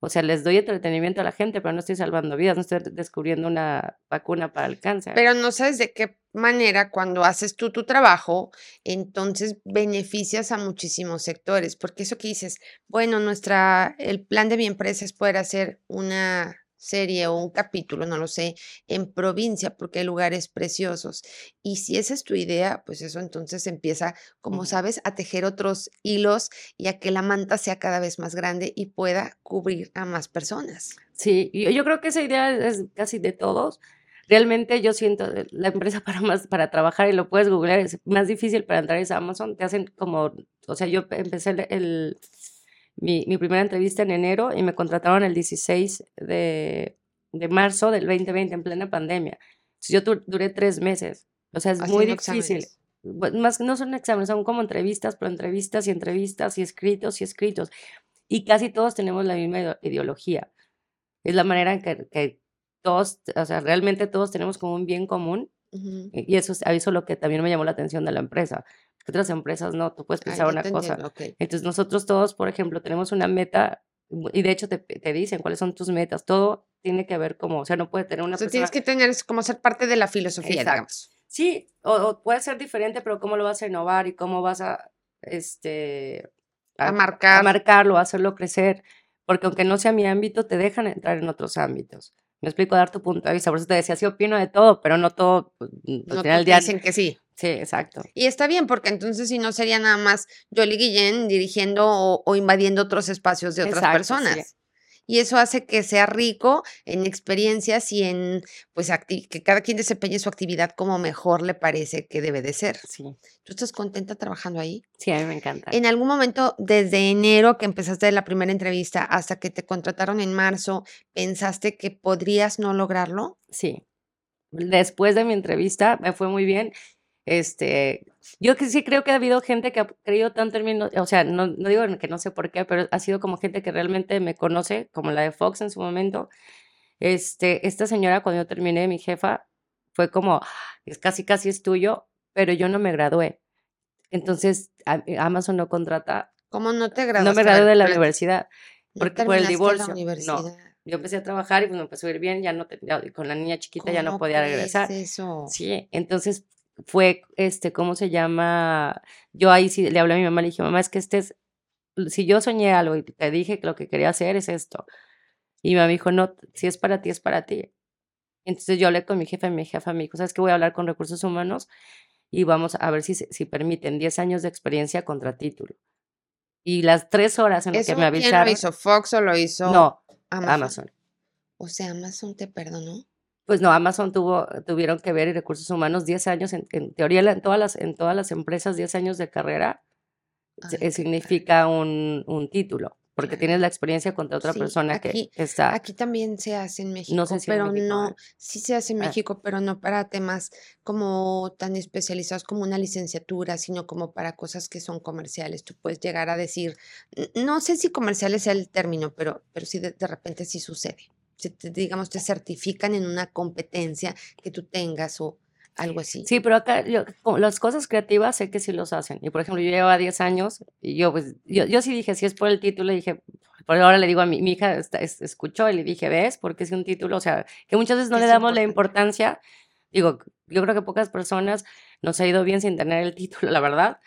O sea, les doy entretenimiento a la gente, pero no estoy salvando vidas, no estoy descubriendo una vacuna para el cáncer. Pero no sabes de qué manera cuando haces tú tu trabajo, entonces beneficias a muchísimos sectores, porque eso que dices, bueno, nuestra, el plan de mi empresa es poder hacer una serie o un capítulo, no lo sé, en provincia, porque hay lugares preciosos. Y si esa es tu idea, pues eso entonces empieza, como sabes, a tejer otros hilos y a que la manta sea cada vez más grande y pueda cubrir a más personas. Sí, yo creo que esa idea es casi de todos. Realmente yo siento la empresa para más para trabajar y lo puedes googlear es más difícil para entrar a Amazon, te hacen como, o sea, yo empecé el mi, mi, primera entrevista en enero y me contrataron el 16 de, de, marzo del 2020 en plena pandemia. yo duré tres meses. O sea, es muy difícil. Más no son exámenes, son como entrevistas, pero entrevistas y entrevistas y escritos y escritos. Y casi todos tenemos la misma ideología. Es la manera en que, que todos, o sea, realmente todos tenemos como un bien común. Y eso es eso lo que también me llamó la atención de la empresa otras empresas no, tú puedes pensar una cosa. Entonces nosotros todos, por ejemplo, tenemos una meta y de hecho te, te, dicen cuáles son tus metas, todo tiene que ver como, o sea, no puede tener una... O sea, tienes que tener como ser parte de la filosofía, digamos. Sí, o, puede ser diferente, pero cómo lo vas a innovar y cómo vas a, este... A, marcar. A marcarlo, a hacerlo crecer, porque aunque no sea mi ámbito, te dejan entrar en otros ámbitos. Me explico, dar tu punto de vista. Por eso te decía, sí opino de todo, pero no todo. Pues, no al día dicen que sí. Sí, exacto. Y está bien, porque entonces si no sería nada más Jolie Guillén dirigiendo o, invadiendo otros espacios de otras personas. Y eso hace que sea rico en experiencias y en, pues, que cada quien desempeñe su actividad como mejor le parece que debe de ser. Sí. ¿Tú estás contenta trabajando ahí? Sí, a mí me encanta. En algún momento, desde enero que empezaste la primera entrevista hasta que te contrataron en marzo, ¿pensaste que podrías no lograrlo? Sí. Después de mi entrevista me fue muy bien Este, yo que sí creo que ha habido gente que ha creído tanto en mí, o sea, no, no digo que no sé por qué, pero ha sido como gente que realmente me conoce, como la de Fox en su momento. Este, esta señora cuando yo terminé, mi jefa, fue como, es casi, casi es tuyo, pero yo no me gradué. Entonces, Amazon no contrata. ¿Cómo no te graduaste? No me gradué de la universidad, porque por el divorcio. No, yo empecé a trabajar y pues me empezó a ir bien, ya no, con la niña chiquita ya no podía regresar. eso? Sí, entonces fue, este, ¿cómo se llama? Yo ahí sí le hablé a mi mamá, le dije, mamá, es que este es, si yo soñé algo y te dije que lo que quería hacer es esto. Y mi mamá dijo, no, si es para ti, es para ti. Entonces yo hablé con mi jefa y mi jefa me dijo, ¿sabes qué? Voy a hablar con recursos humanos y vamos a ver si, si permiten 10 años de experiencia contra título. Y las tres horas en las que me avisaron. ¿Quién lo hizo? ¿Fox o lo hizo? No, Amazon. O sea, Amazon te perdonó. Pues no, Amazon tuvo, tuvieron que ver y recursos humanos 10 años, en, teoría en todas, las, en todas las empresas 10 años de carrera significa un, un, título, porque tienes la experiencia contra otra persona que está... Aquí también se hace en México, no sé pero no, sí se hace en ah. México, pero no para temas como tan especializados como una licenciatura, sino como para cosas que son comerciales. Tú puedes llegar a decir, no sé si comercial es el término, pero, pero sí de repente sí sucede digamos, te certifican en una competencia que tú tengas o algo así. Sí, pero acá las cosas creativas sé que sí los hacen. Y por ejemplo, yo llevaba 10 años y yo, pues, yo, yo sí dije, si es por el título, dije, por ahora le digo a mi, mi hija, escuchó y le dije, ¿ves? Porque es un título, o sea, que muchas veces no le damos la importancia. Digo, yo creo que pocas personas nos ha ido bien sin tener el título, la verdad.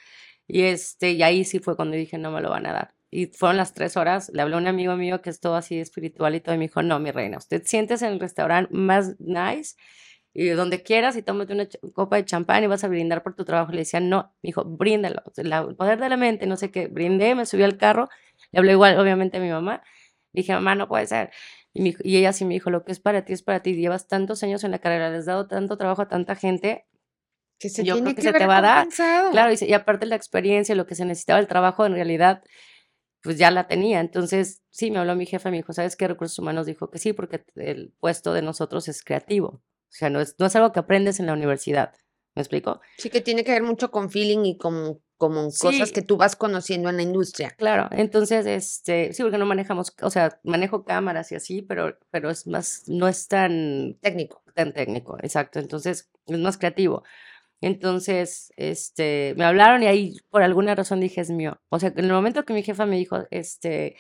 Y, este, y ahí sí fue cuando dije, no me lo van a dar y fueron las tres horas, le habló a un amigo mío que es todo así espiritual y todo, y me dijo, no, mi reina, usted sientes en el restaurante más nice y donde quieras y tómate una copa de champán y vas a brindar por tu trabajo. Le decía, no, me dijo, bríndalo, el poder de la mente, no sé qué, brindé, me subí al carro, le hablé igual, obviamente, a mi mamá, dije, mamá, no puede ser. Y, y ella sí me dijo, lo que es para ti es para ti, llevas tantos años en la carrera, le has dado tanto trabajo a tanta gente, que se yo creo que, se te va a dar. Claro, y, y aparte la experiencia, lo que se necesitaba el trabajo, en realidad pues ya la tenía. Entonces, sí, me habló mi jefa, me dijo, ¿sabes qué? Recursos Humanos dijo que sí, porque el puesto de nosotros es creativo. O sea, no es, no es algo que aprendes en la universidad. ¿Me explico? Sí, que tiene que ver mucho con feeling y con como cosas que tú vas conociendo en la industria. Claro, entonces, este, sí, porque no manejamos, o sea, manejo cámaras y así, pero, pero es más, no es tan técnico. Tan técnico, exacto. Entonces, es más creativo. Entonces, este, me hablaron y ahí por alguna razón dije, es mío. O sea, en el momento que mi jefa me dijo, este,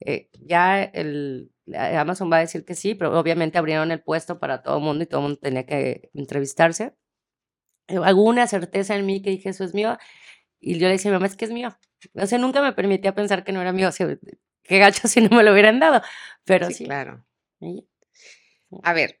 eh, ya el, Amazon va a decir que sí, pero obviamente abrieron el puesto para todo el mundo y todo el mundo tenía que entrevistarse. Eh, alguna certeza en mí que dije, eso es mío. Y yo le dije, mamá, es que es mío. O sea, nunca me permitía pensar que no era mío. O sea, qué gacho si no me lo hubieran dado. Pero sí. Claro. A ver,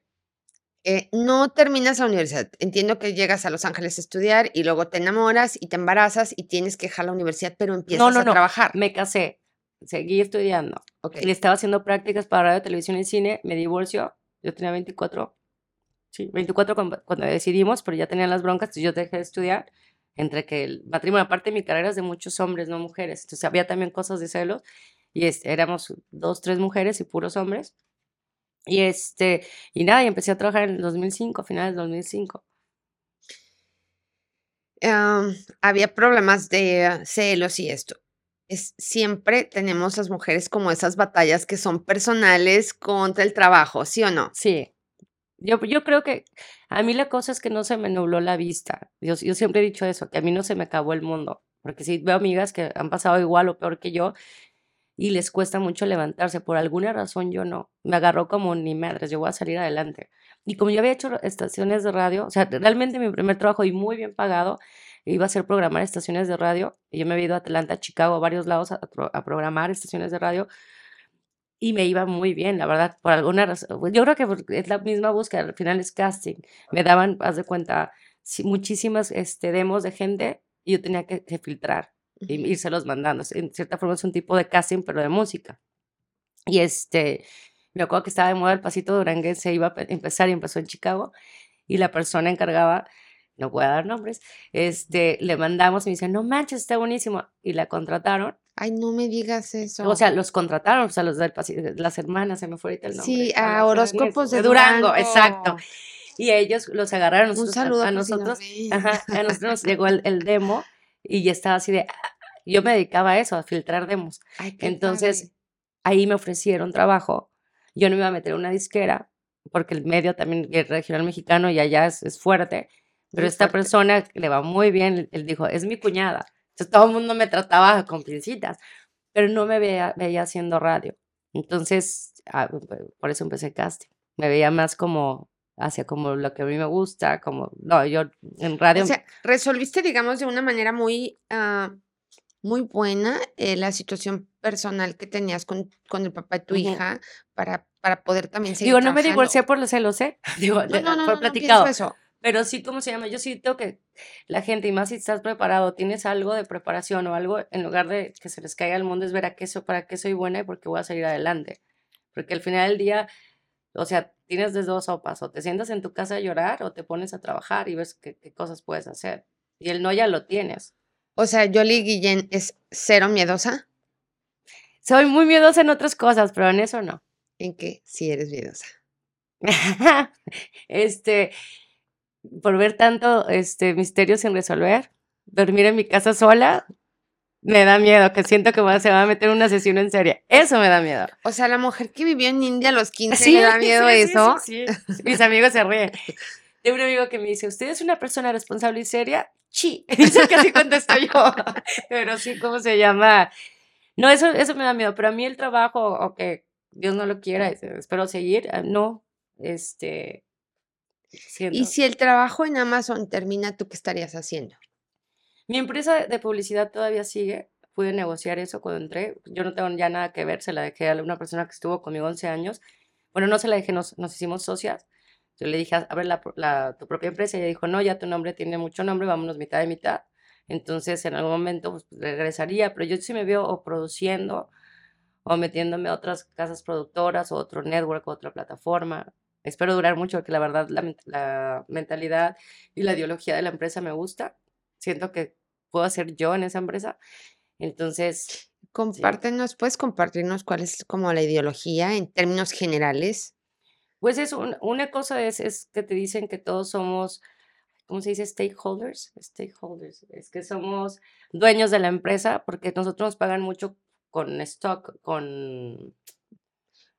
eh, no terminas la universidad. Entiendo que llegas a Los Ángeles a estudiar y luego te enamoras y te embarazas y tienes que dejar la universidad, pero empiezas no, a trabajar. Me casé, seguí estudiando. Y estaba haciendo prácticas para radio, televisión y cine. Me divorcio. Yo tenía 24. Sí, 24 cuando, decidimos, pero ya tenía las broncas, entonces yo dejé de estudiar. Entre que el matrimonio, aparte mi carrera es de muchos hombres, no mujeres. Entonces había también cosas de celos. Y éramos dos, tres mujeres y puros hombres. Y este, y nada, y empecé a trabajar en el 2005, a finales del 2005. había problemas de celos y esto. Es, siempre tenemos las mujeres como esas batallas que son personales contra el trabajo, ¿sí o no? Sí. Yo, yo creo que a mí la cosa es que no se me nubló la vista. Yo, yo siempre he dicho eso, que a mí no se me acabó el mundo. Porque sí veo amigas que han pasado igual o peor que yo y les cuesta mucho levantarse. Por alguna razón yo no. Me agarró como ni madres, yo voy a salir adelante. Y como yo había hecho estaciones de radio, o sea, realmente mi primer trabajo y muy bien pagado iba a ser programar estaciones de radio. Y yo me había ido a Atlanta, Chicago, a varios lados a, programar estaciones de radio. Y me iba muy bien, la verdad, por alguna razón. Yo creo que es la misma búsqueda, al final es casting. Me daban, haz de cuenta, muchísimas este, demos de gente y yo tenía que filtrar y los mandando. En cierta forma es un tipo de casting, pero de música. Y este, me acuerdo que estaba de moda el pasito se iba a empezar y empezó en Chicago. Y la persona encargaba, no voy a dar nombres, este, le mandamos y me dice, no manches, está buenísimo. Y la contrataron. Ay, no me digas eso. O sea, los contrataron, o sea, los del pasito, las hermanas, se me fue ahorita el nombre. Sí, a horóscopos de, Durango. Exacto. Y ellos los agarraron. Un nosotros- saludo a, a nosotros. Ajá, a nosotros nos llegó el, el demo y ya estaba así de. "Ah". Yo me dedicaba a eso, a filtrar demos. Ay, Entonces, padre. ahí me ofrecieron trabajo. Yo no me iba a meter en una disquera, porque el medio también, el regional mexicano, y allá es, es fuerte. Pero Muy esta fuerte. persona le va muy bien, él dijo, es mi cuñada. Entonces todo el mundo me trataba con pincitas, pero no me veía, veía haciendo radio. Entonces, ah, por eso empecé casting. Me veía más como hacia como lo que a mí me gusta, como, no, yo en radio, O sea, resolviste, digamos, de una manera muy, ah, muy buena eh, la situación personal que tenías con, con el papá de tu Ujú. hija para, para poder también seguir digo, no me divorcié por los celos, ¿eh? Digo, No, no, no, fue no, no platicado. pienso eso. Pero sí, ¿cómo se llama? Yo siento que la gente, y más si estás preparado, tienes algo de preparación o algo, en lugar de que se les caiga el mundo, es ver a qué so- para qué soy buena y por qué voy a salir adelante. Porque al final del día, o sea, tienes de dos sopas, o te sientas en tu casa a llorar o te pones a trabajar y ves qué, qué cosas puedes hacer. Y el no ya lo tienes. O sea, Yoli Guillén es cero miedosa. Soy muy miedosa en otras cosas, pero en eso no. ¿En qué? Sí eres miedosa. este, por ver tanto este misterio sin resolver, dormir en mi casa sola, me da miedo, que siento que va- se va a meter una sesión en serie. Eso me da miedo. O sea, la mujer que vivió en India a los 15 le da miedo sí, sí, eso. sí, sí. Mis amigos se ríen. Tengo un amigo que me dice, ¿usted es una persona responsable y seria? Sí. Dice que así contesto yo. Pero sí, ¿cómo se llama? No, eso, eso me da miedo. Pero a mí el trabajo, o que Dios no lo quiera, es- espero seguir, ah, no. Este. siento- Y si el trabajo en Amazon termina, ¿tú qué estarías haciendo? Mi empresa de publicidad todavía sigue. Pude negociar eso cuando entré. Yo no tengo ya nada que ver. Se la dejé a una persona que estuvo conmigo 11 años. Bueno, no se la dejé, nos, nos hicimos socias. Yo le dije, abre la, la- tu propia empresa. Y ella dijo, no, ya tu nombre tiene mucho nombre, vámonos mitad de mitad. Entonces, en algún momento pues, regresaría. Pero yo sí me veo o produciendo o metiéndome a otras casas productoras o otro network o otra plataforma. Espero durar mucho porque la verdad la, la mentalidad y la ideología de la empresa me gusta. Siento que puedo ser yo en esa empresa. Entonces, Compártenos, ¿puedes compartirnos cuál es como la ideología en términos generales? pues es un- una cosa es, es que te dicen que todos somos, ¿cómo se dice? Stakeholders. Stakeholders. Es que somos dueños de la empresa porque nosotros nos pagan mucho con stock, con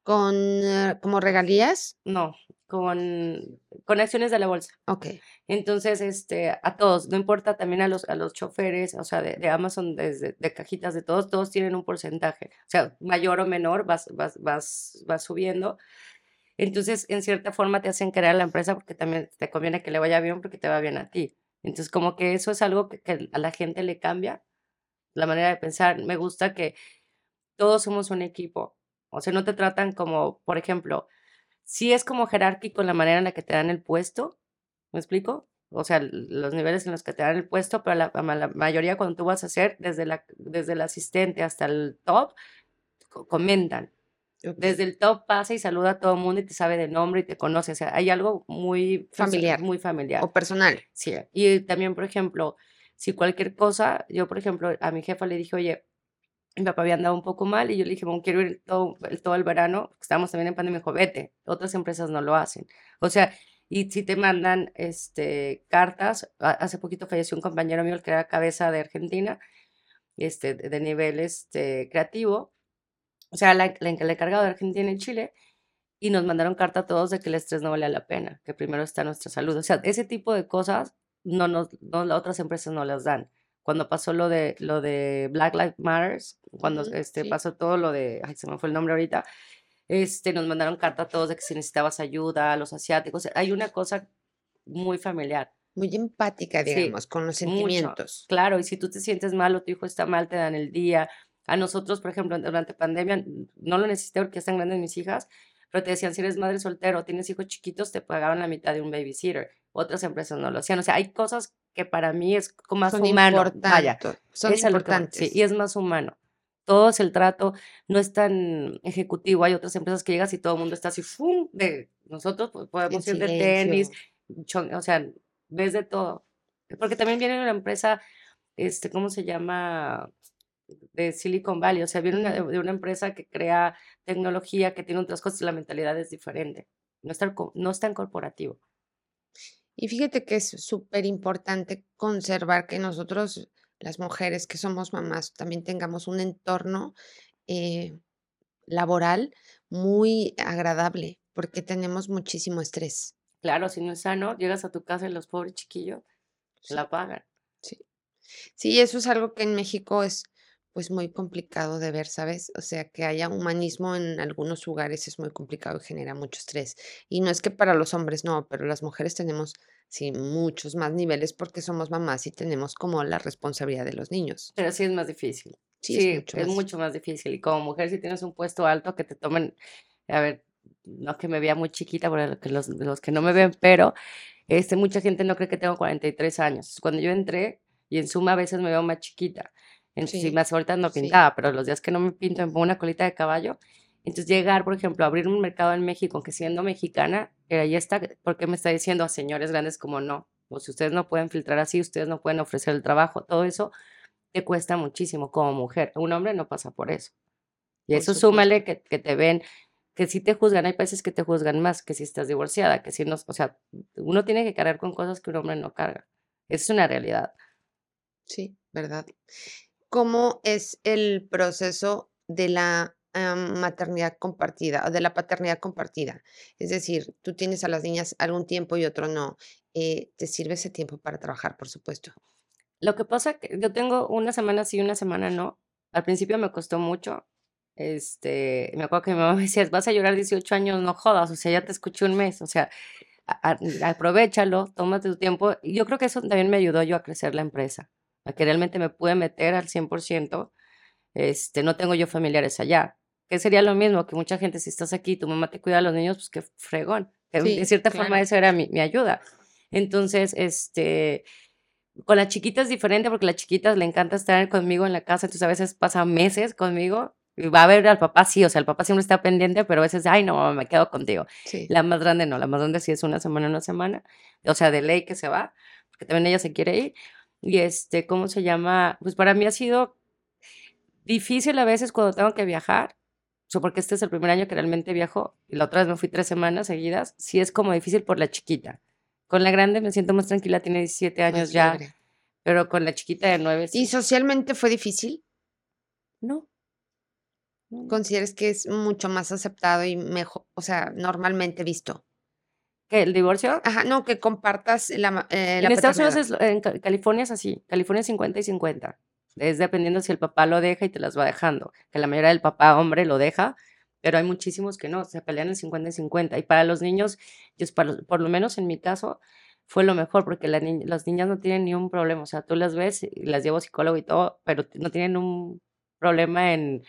¿Con eh, como regalías? No, con, con acciones de la bolsa. Ok. Entonces, este, a todos, no importa también a los, a los choferes, o sea, de, de Amazon, desde, de cajitas de todos, todos tienen un porcentaje. O sea, mayor o menor, vas, vas, vas, vas subiendo. Entonces, en cierta forma te hacen a la empresa porque también te conviene que le vaya bien porque te va bien a ti. Entonces, como que eso es algo que, que a la gente le cambia la manera de pensar. Me gusta que todos somos un equipo. O sea, no te tratan como, por ejemplo, sí es como jerárquico la manera en la que te dan el puesto, ¿me explico? O sea, los niveles en los que te dan el puesto, pero la, ma- la mayoría cuando tú vas a hacer, desde, la, desde el asistente hasta el top, co- comentan. ok. Desde el top pasa y saluda a todo el mundo y te sabe de nombre y te conoce. O sea, hay algo muy Familiar. Muy familiar. O personal. Sí, y también, por ejemplo, si cualquier cosa, yo, por ejemplo, a mi jefa le dije, oye, mi papá había andado un poco mal y yo le dije, bueno, quiero ir todo todo el verano, estábamos también en pandemia, me dijo, vete, otras empresas no lo hacen. O sea, y si te mandan este, cartas, hace poquito falleció un compañero mío, el que era cabeza de Argentina, este, de nivel este, creativo, o sea, la, la, el encargado de Argentina y Chile, y nos mandaron carta a todos de que el estrés no vale la pena, que primero está nuestra salud. O sea, ese tipo de cosas no nos, no, las otras empresas no las dan. Cuando pasó lo de, lo de Black Lives Matters, cuando este, sí. pasó todo lo de, ay, se me fue el nombre ahorita, este, nos mandaron carta a todos de que si necesitabas ayuda, a los asiáticos. Hay una cosa muy familiar. Muy empática, Sí, digamos, con los mucho. sentimientos. Claro, y si tú te sientes mal o tu hijo está mal, te dan el día. A nosotros, por ejemplo, durante pandemia, no lo necesité porque están grandes mis hijas, pero te decían, si eres madre soltera o tienes hijos chiquitos, te pagaban la mitad de un babysitter. Otras empresas no lo hacían. O sea, hay cosas que para mí es como más Son humano. Vaya. Son es que importantes. sí, y es más humano. Todo es el trato, no es tan ejecutivo. Hay otras empresas que llegas y todo el mundo está así, ¡fum! De nosotros pues, podemos ir de tenis, chon- o sea, ves de todo. Porque también viene una empresa, este, ¿cómo se llama? De Silicon Valley, o sea, viene una, de una empresa que crea tecnología, que tiene otras cosas, y la mentalidad es diferente. No es tan, no es tan corporativo. Y fíjate que es súper importante conservar que nosotros, las mujeres que somos mamás, también tengamos un entorno eh, laboral muy agradable, porque tenemos muchísimo estrés. Claro, si no es sano, llegas a tu casa y los pobres chiquillos la pagan. Sí. Sí, eso es algo que en México es pues muy complicado de ver, ¿sabes? O sea, que haya humanismo en algunos lugares es muy complicado y genera mucho estrés. Y no es que para los hombres no, pero las mujeres tenemos, sí, muchos más niveles porque somos mamás y tenemos como la responsabilidad de los niños. Pero sí es más difícil. Sí, Sí, es mucho es más. mucho más difícil. Y como mujer, si tienes un puesto alto, que te tomen, a ver, no que me vea muy chiquita, porque los, los que no me ven, pero este, mucha gente no cree que tengo 43 años. Cuando yo entré, y en suma a veces me veo más chiquita. Entonces, sí, Sí, más ahorita no sí. pintaba, pero los días que no me pinto me pongo una colita de caballo. Entonces llegar, por ejemplo, a abrir un mercado en México, que siendo mexicana, eh, ahí está, ¿por qué me está diciendo a señores grandes como no? O si ustedes no pueden filtrar así, ustedes no pueden ofrecer el trabajo, todo eso te cuesta muchísimo como mujer. Un hombre no pasa por eso. Y Por eso supuesto. súmale que, que te ven, que si te juzgan, hay países que te juzgan más que si estás divorciada, que si no, o sea, uno tiene que cargar con cosas que un hombre no carga. Es una realidad. Sí, ¿verdad? ¿Cómo es el proceso de la am, maternidad compartida o de la paternidad compartida? Es decir, tú tienes a las niñas algún tiempo y otro no. eh, te sirve ese tiempo para trabajar, por supuesto. Lo que pasa que yo tengo una semana sí, una semana no. Al principio me costó mucho. Este, me acuerdo que mi mamá me decía, vas a llorar 18 años, no jodas, o sea, ya te escuché un mes, o sea, aprovechalo, tómate tu tiempo. Y yo creo que eso también me ayudó yo a crecer la empresa, a que realmente me pude meter al 100%. Este, no tengo yo familiares allá. Que sería lo mismo que mucha gente, si estás aquí, tu mamá te cuida a los niños, pues qué fregón. Que de cierta forma eso era mi, mi ayuda. Entonces, este, con la chiquita es diferente porque la chiquita le encanta estar conmigo en la casa, entonces a veces pasa meses conmigo y va a ver al papá, sí, o sea, el papá siempre está pendiente, pero a veces, ay, no, me quedo contigo. Sí, La más grande no, la más grande sí es una semana, una semana, o sea, de ley que se va, porque también ella se quiere ir. Y este, ¿cómo se llama? Pues para mí ha sido difícil a veces cuando tengo que viajar, o sea, porque este es el primer año que realmente viajo y la otra vez me fui tres semanas seguidas, sí es como difícil por la chiquita. Con la grande me siento más tranquila, tiene 17 más años ya, libre. pero con la chiquita de 9 ¿Y sí. socialmente fue difícil? No, no, no. ¿Consideras que es mucho más aceptado y mejor, o sea, normalmente visto? ¿Qué, el divorcio? Ajá, no, que compartas la, eh, la En Estados Unidos, es, en Ca- California es así, California es 50 y 50. Es dependiendo si el papá lo deja y te las va dejando, que la mayoría del papá hombre lo deja, pero hay muchísimos que no, se pelean en 50 y 50. Y para los niños, yo, por lo menos en mi caso, fue lo mejor, porque la ni- las niñas no tienen ni un problema, o sea, tú las ves, y las llevo psicólogo y todo, pero no tienen un problema en,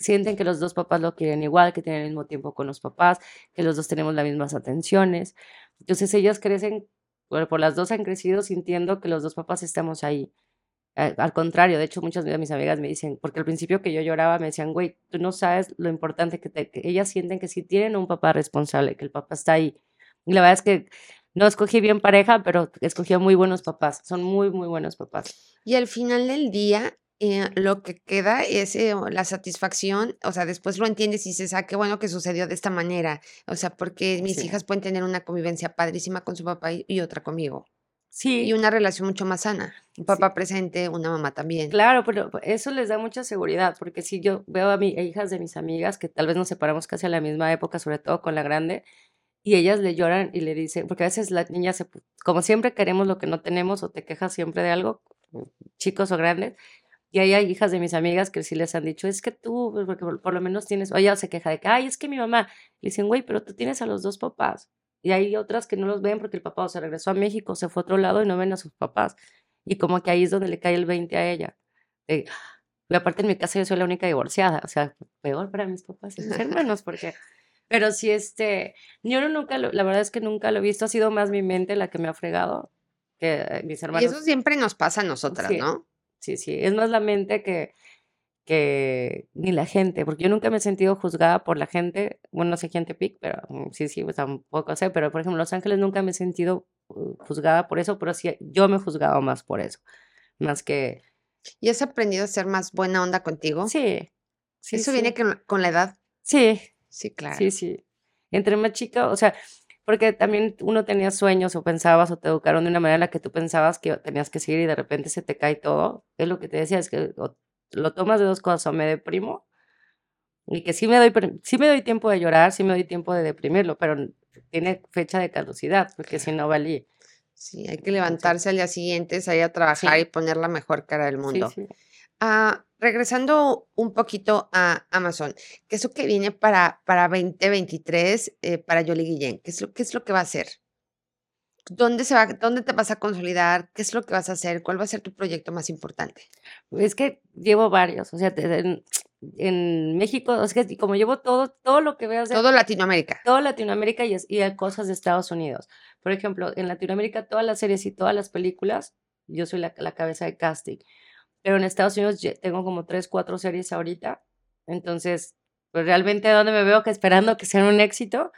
sienten que los dos papás lo quieren igual, que tienen el mismo tiempo con los papás, que los dos tenemos las mismas atenciones. Entonces ellas crecen, bueno, por las dos han crecido sintiendo que los dos papás estamos ahí. Al contrario, de hecho, muchas de mis amigas me dicen, porque al principio que yo lloraba me decían, güey, tú no sabes lo importante que, te- ellas sienten que sí tienen un papá responsable, que el papá está ahí. Y la verdad es que no escogí bien pareja, pero escogí muy buenos papás. Son muy, muy buenos papás. Y al final del día, eh, lo que queda es eh, la satisfacción, o sea, después lo entiendes y dices, ah, qué bueno que sucedió de esta manera, o sea, porque mis Sí. hijas pueden tener una convivencia padrísima con su papá y, y otra conmigo, y Sí, una relación mucho más sana, un sí. papá presente, una mamá también. Claro, pero eso les da mucha seguridad, porque si yo veo a mi a hijas de mis amigas, que tal vez nos separamos casi a la misma época, sobre todo con la grande, y ellas le lloran y le dicen, porque a veces las niñas, se como siempre queremos lo que no tenemos o te quejas siempre de algo, chicos o grandes, y ahí hay hijas de mis amigas que sí les han dicho, es que tú, pues, porque por, por lo menos tienes, o ella se queja de que, ay, es que mi mamá, le dicen, güey, pero tú tienes a los dos papás, y hay otras que no los ven porque el papá o se regresó a México, se fue a otro lado y no ven a sus papás, y como que ahí es donde le cae el 20 a ella. de, y aparte en mi casa yo soy la única divorciada, o sea, peor para mis papás y mis hermanos, porque... Pero sí, este, yo no nunca, lo- la verdad es que nunca lo he visto, ha sido más mi mente la que me ha fregado que eh, mis Y hermanos. eso siempre nos pasa a nosotras, Sí, ¿no? Sí, sí, es más la mente que, que ni la gente, porque yo nunca me he sentido juzgada por la gente, bueno, no sé gente pic, pero mm, sí, sí, pues tampoco sé, pero por ejemplo, en Los Ángeles nunca me he sentido uh, juzgada por eso, pero sí, yo me he juzgado más por eso, más que, ¿Y has aprendido a ser más buena onda contigo? sí, sí, Eso viene con, con la edad. sí, Sí, claro. Sí, sí. Entre más chica, o sea, porque también uno tenía sueños o pensabas o te educaron de una manera en la que tú pensabas que tenías que seguir y de repente se te cae todo. Es lo que te decía, es que lo tomas de dos cosas, o me deprimo y que sí me doy sí me doy tiempo de llorar, sí me doy tiempo de deprimirlo, pero tiene fecha de caducidad, porque si no valía. Sí, hay que levantarse al día siguiente, salir a trabajar y poner la mejor cara del mundo. Ah, regresando un poquito a Amazon, ¿qué es lo que viene para, para 2023 eh, para Yoli Guillén? ¿Qué es, lo, ¿Qué es lo que va a hacer? ¿Dónde, se va, ¿Dónde te vas a consolidar? ¿Qué es lo que vas a hacer? ¿Cuál va a ser tu proyecto más importante? Es que llevo varios, o sea, en, México, es que como llevo todo, todo lo que veas. todo Latinoamérica. Todo Latinoamérica y, y cosas de Estados Unidos. Por ejemplo, en Latinoamérica todas las series y todas las películas, yo soy la, la cabeza de casting. Pero en Estados Unidos tengo como tres, cuatro series ahorita. Entonces, pues realmente donde me veo que esperando que sean un éxito.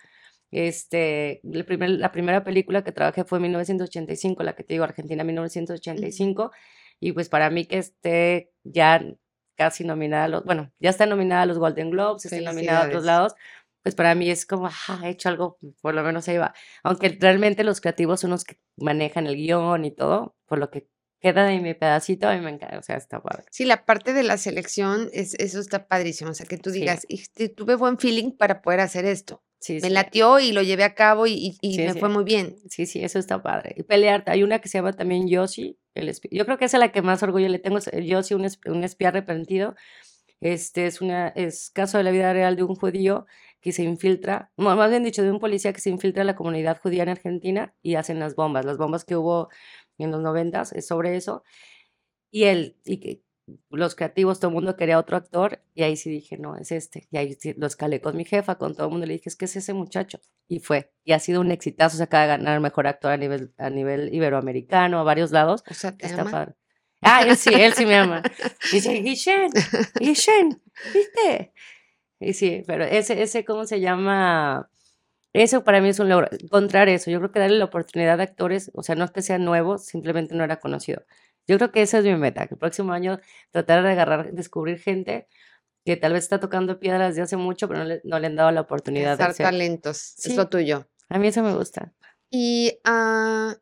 Este, el primer, la primera película que trabajé fue en 1985, la que te digo, Argentina 1985. Y pues para mí que esté ya casi nominada a los, bueno, ya está nominada a los Golden Globes, está nominada a otros lados, pues para mí es como, ah, he hecho algo, por lo menos ahí va. Aunque realmente los creativos son los que manejan el guion y todo, por lo que queda de mi pedacito, a mí me encanta, o sea, está padre. Sí, la parte de la selección, es, eso está padrísimo, o sea, que tú digas, tuve buen feeling para poder hacer esto. Sí, me latió y lo llevé a cabo y, me fue muy bien. Sí, sí, eso está padre. Y pelear, hay una que se llama también Yossi, el yo creo que esa es la que más orgullo le tengo, Yossi, un, un espía arrepentido. Este es una, es caso de la vida real de un judío que se infiltra, más bien dicho, de un policía que se infiltra en la comunidad judía en Argentina y hacen las bombas, las bombas que hubo en los noventas, es sobre eso. Y él, y que los creativos, todo el mundo quería otro actor, y ahí sí dije, no, es este. Y ahí lo escalé con mi jefa, con todo el mundo, le dije, es que es ese muchacho. Y fue, y ha sido un exitazo, se acaba de ganar mejor actor a nivel, a nivel iberoamericano, a varios lados. O sea, ¿te Está ama? Ah, él sí, él sí me ama. Y dice, Guillen, Guillen, ¿viste? Y sí, pero ese, ese, ¿cómo se llama? Eso para mí es un logro, encontrar eso. Yo creo que darle la oportunidad a actores, o sea, no es que sea nuevo, simplemente no era conocido. Yo creo que esa es mi meta, que el próximo año tratar de agarrar, descubrir gente que tal vez está tocando piedras de hace mucho, pero no le, no le han dado la oportunidad de hacer. talentos, es lo tuyo. A mí eso me gusta. Y uh,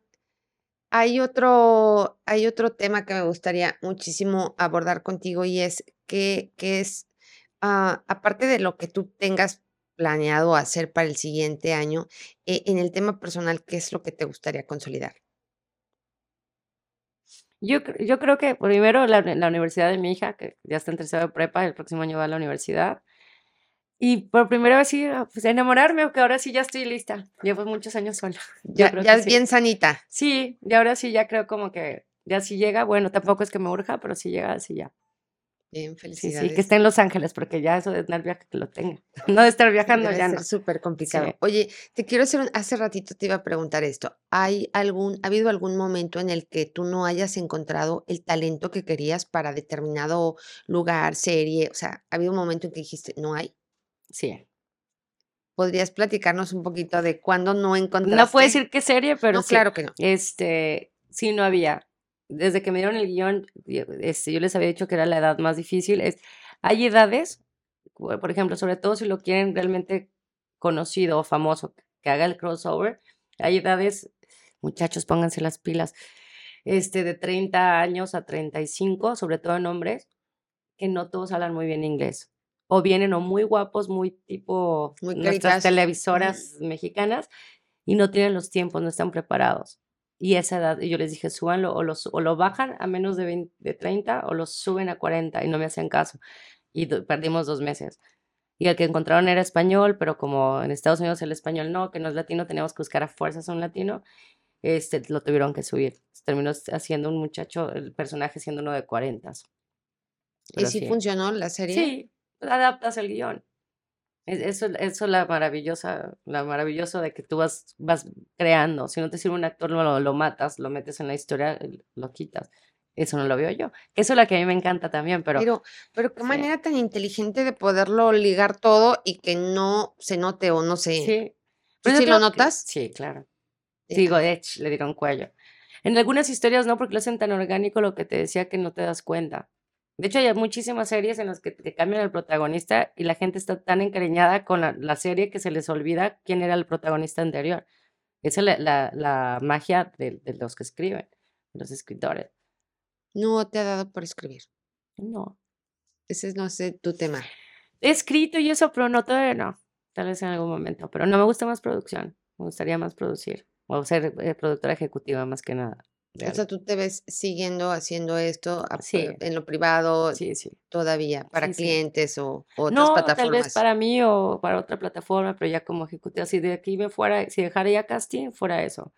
hay, otro, hay otro tema que me gustaría muchísimo abordar contigo y es que, que es, uh, aparte de lo que tú tengas planeado hacer para el siguiente año, eh, en el tema personal, ¿qué es lo que te gustaría consolidar? Yo, yo creo que primero la, la universidad de mi hija, que ya está en tercero de prepa, el próximo año va a la universidad. Y por primera vez sí, ah, pues enamorarme, porque ahora sí ya estoy lista. Llevo muchos años sola. Ya, ya es bien sanita. Sí, y ahora sí ya creo como que ya si llega, bueno, tampoco es que me urja, pero si llega, sí ya. Bien, felicidades. Sí, que esté en Los Ángeles, porque ya eso de estar viaje que lo tenga. No de estar viajando ya no. súper complicado. Oye, te quiero hacer un, hace ratito te iba a preguntar esto. ¿Hay algún, ha habido algún momento en el que tú no hayas encontrado el talento que querías para determinado lugar, serie? O sea, ¿ha habido un momento en que dijiste, no hay? Sí. ¿Podrías platicarnos un poquito de cuándo no encontraste? No puedo decir qué serie, pero no, claro que no. Este, sí, no había desde que me dieron el guion, este, yo les había dicho que era la edad más difícil. Es, hay edades, por ejemplo, sobre todo si lo quieren realmente conocido o famoso, que haga el crossover, hay edades, muchachos, pónganse las pilas, este, de 30 años a 35, sobre todo en hombres, que no todos hablan muy bien inglés. O vienen o muy guapos, muy tipo nuestras televisoras mexicanas, y no tienen los tiempos, no están preparados y esa edad, y yo les dije, súbanlo o, los, o lo bajan a menos de, 20, de 30 o lo suben a 40 y no me hacen caso. Y perdimos dos meses. Y el que encontraron era español, pero como en Estados Unidos el español no, que no es latino, teníamos que buscar a fuerzas a un latino, este, lo tuvieron que subir. Terminó haciendo un muchacho, el personaje siendo uno de 40. ¿Y si funcionó la serie? Sí, adaptas el guion. Eso, eso es la maravillosa, la maravilloso de que tú vas, vas creando. Si no te sirve un actor, lo, lo matas, lo metes en la historia, lo quitas. Eso no lo veo yo. Eso es lo que a mí me encanta también, pero... Pero, pero qué manera tan inteligente de poderlo ligar todo y que no se note o no se... Sí. ¿Tú sí lo notas? sí, claro. Digo, Edge, le dieron cuello. En algunas historias no, porque lo hacen tan orgánico lo que te decía que no te das cuenta. De hecho, hay muchísimas series en las que, cambian el protagonista y la gente está tan encariñada con la, serie que se les olvida quién era el protagonista anterior. Esa es la, la, la magia de, de los que escriben, los escritores. No te ha dado por escribir. No. Ese es, no sé, tu tema. He escrito y eso, pero no todavía no. Tal vez en algún momento. Pero no me gusta más producción. Me gustaría más producir. O ser eh, productora ejecutiva más que nada. De O sea, tú te ves siguiendo haciendo esto a- Sí. en lo privado Sí, sí. todavía para clientes o o otras No, tal plataformas. vez para mí o para otra plataforma, pero ya como ejecutiva. Si de aquí me fuera, si dejara ya casting, fuera eso.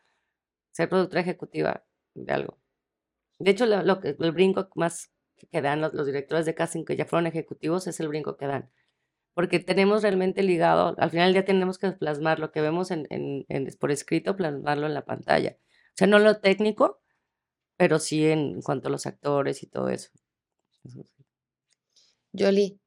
Ser productora ejecutiva de algo. De hecho, lo, lo el brinco más que dan los, los directores de casting que ya fueron ejecutivos es el brinco que dan. Porque tenemos realmente ligado, al final día tenemos que plasmar lo que vemos en, en- en- por escrito, plasmarlo en la pantalla. O sea, no lo técnico, pero sí en cuanto a los actores y todo eso. Yoli,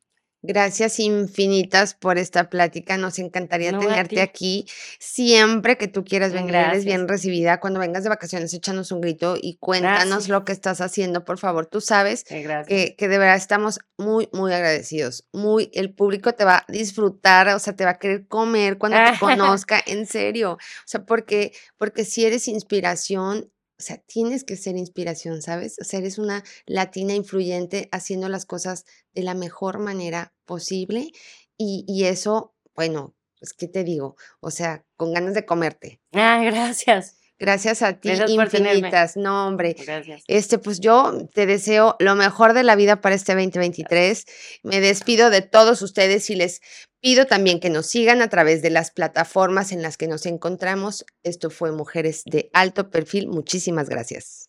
gracias infinitas por esta plática. Nos encantaría No, tenerte aquí siempre que tú quieras venir. Eres Gracias. bien recibida. Cuando vengas de vacaciones, échanos un grito y cuéntanos Gracias. lo que estás haciendo, por favor. Tú sabes Eh, que, que de verdad estamos muy, muy agradecidos. Muy, el público te va a disfrutar, o sea, te va a querer comer cuando te conozca, en serio. O sea, porque, porque si eres inspiración, o sea, tienes que ser inspiración, ¿sabes? O sea, eres una latina influyente haciendo las cosas de la mejor manera posible y, y eso, bueno, pues, ¿qué te digo? O sea, con ganas de comerte. Ah, gracias. Gracias a ti, Gracias por tenerme. infinitas. No, hombre. Gracias. Este, pues yo te deseo lo mejor de la vida para este 2023. Me despido de todos ustedes y les pido también que nos sigan a través de las plataformas en las que nos encontramos. Esto fue Mujeres de Alto Perfil. Muchísimas gracias.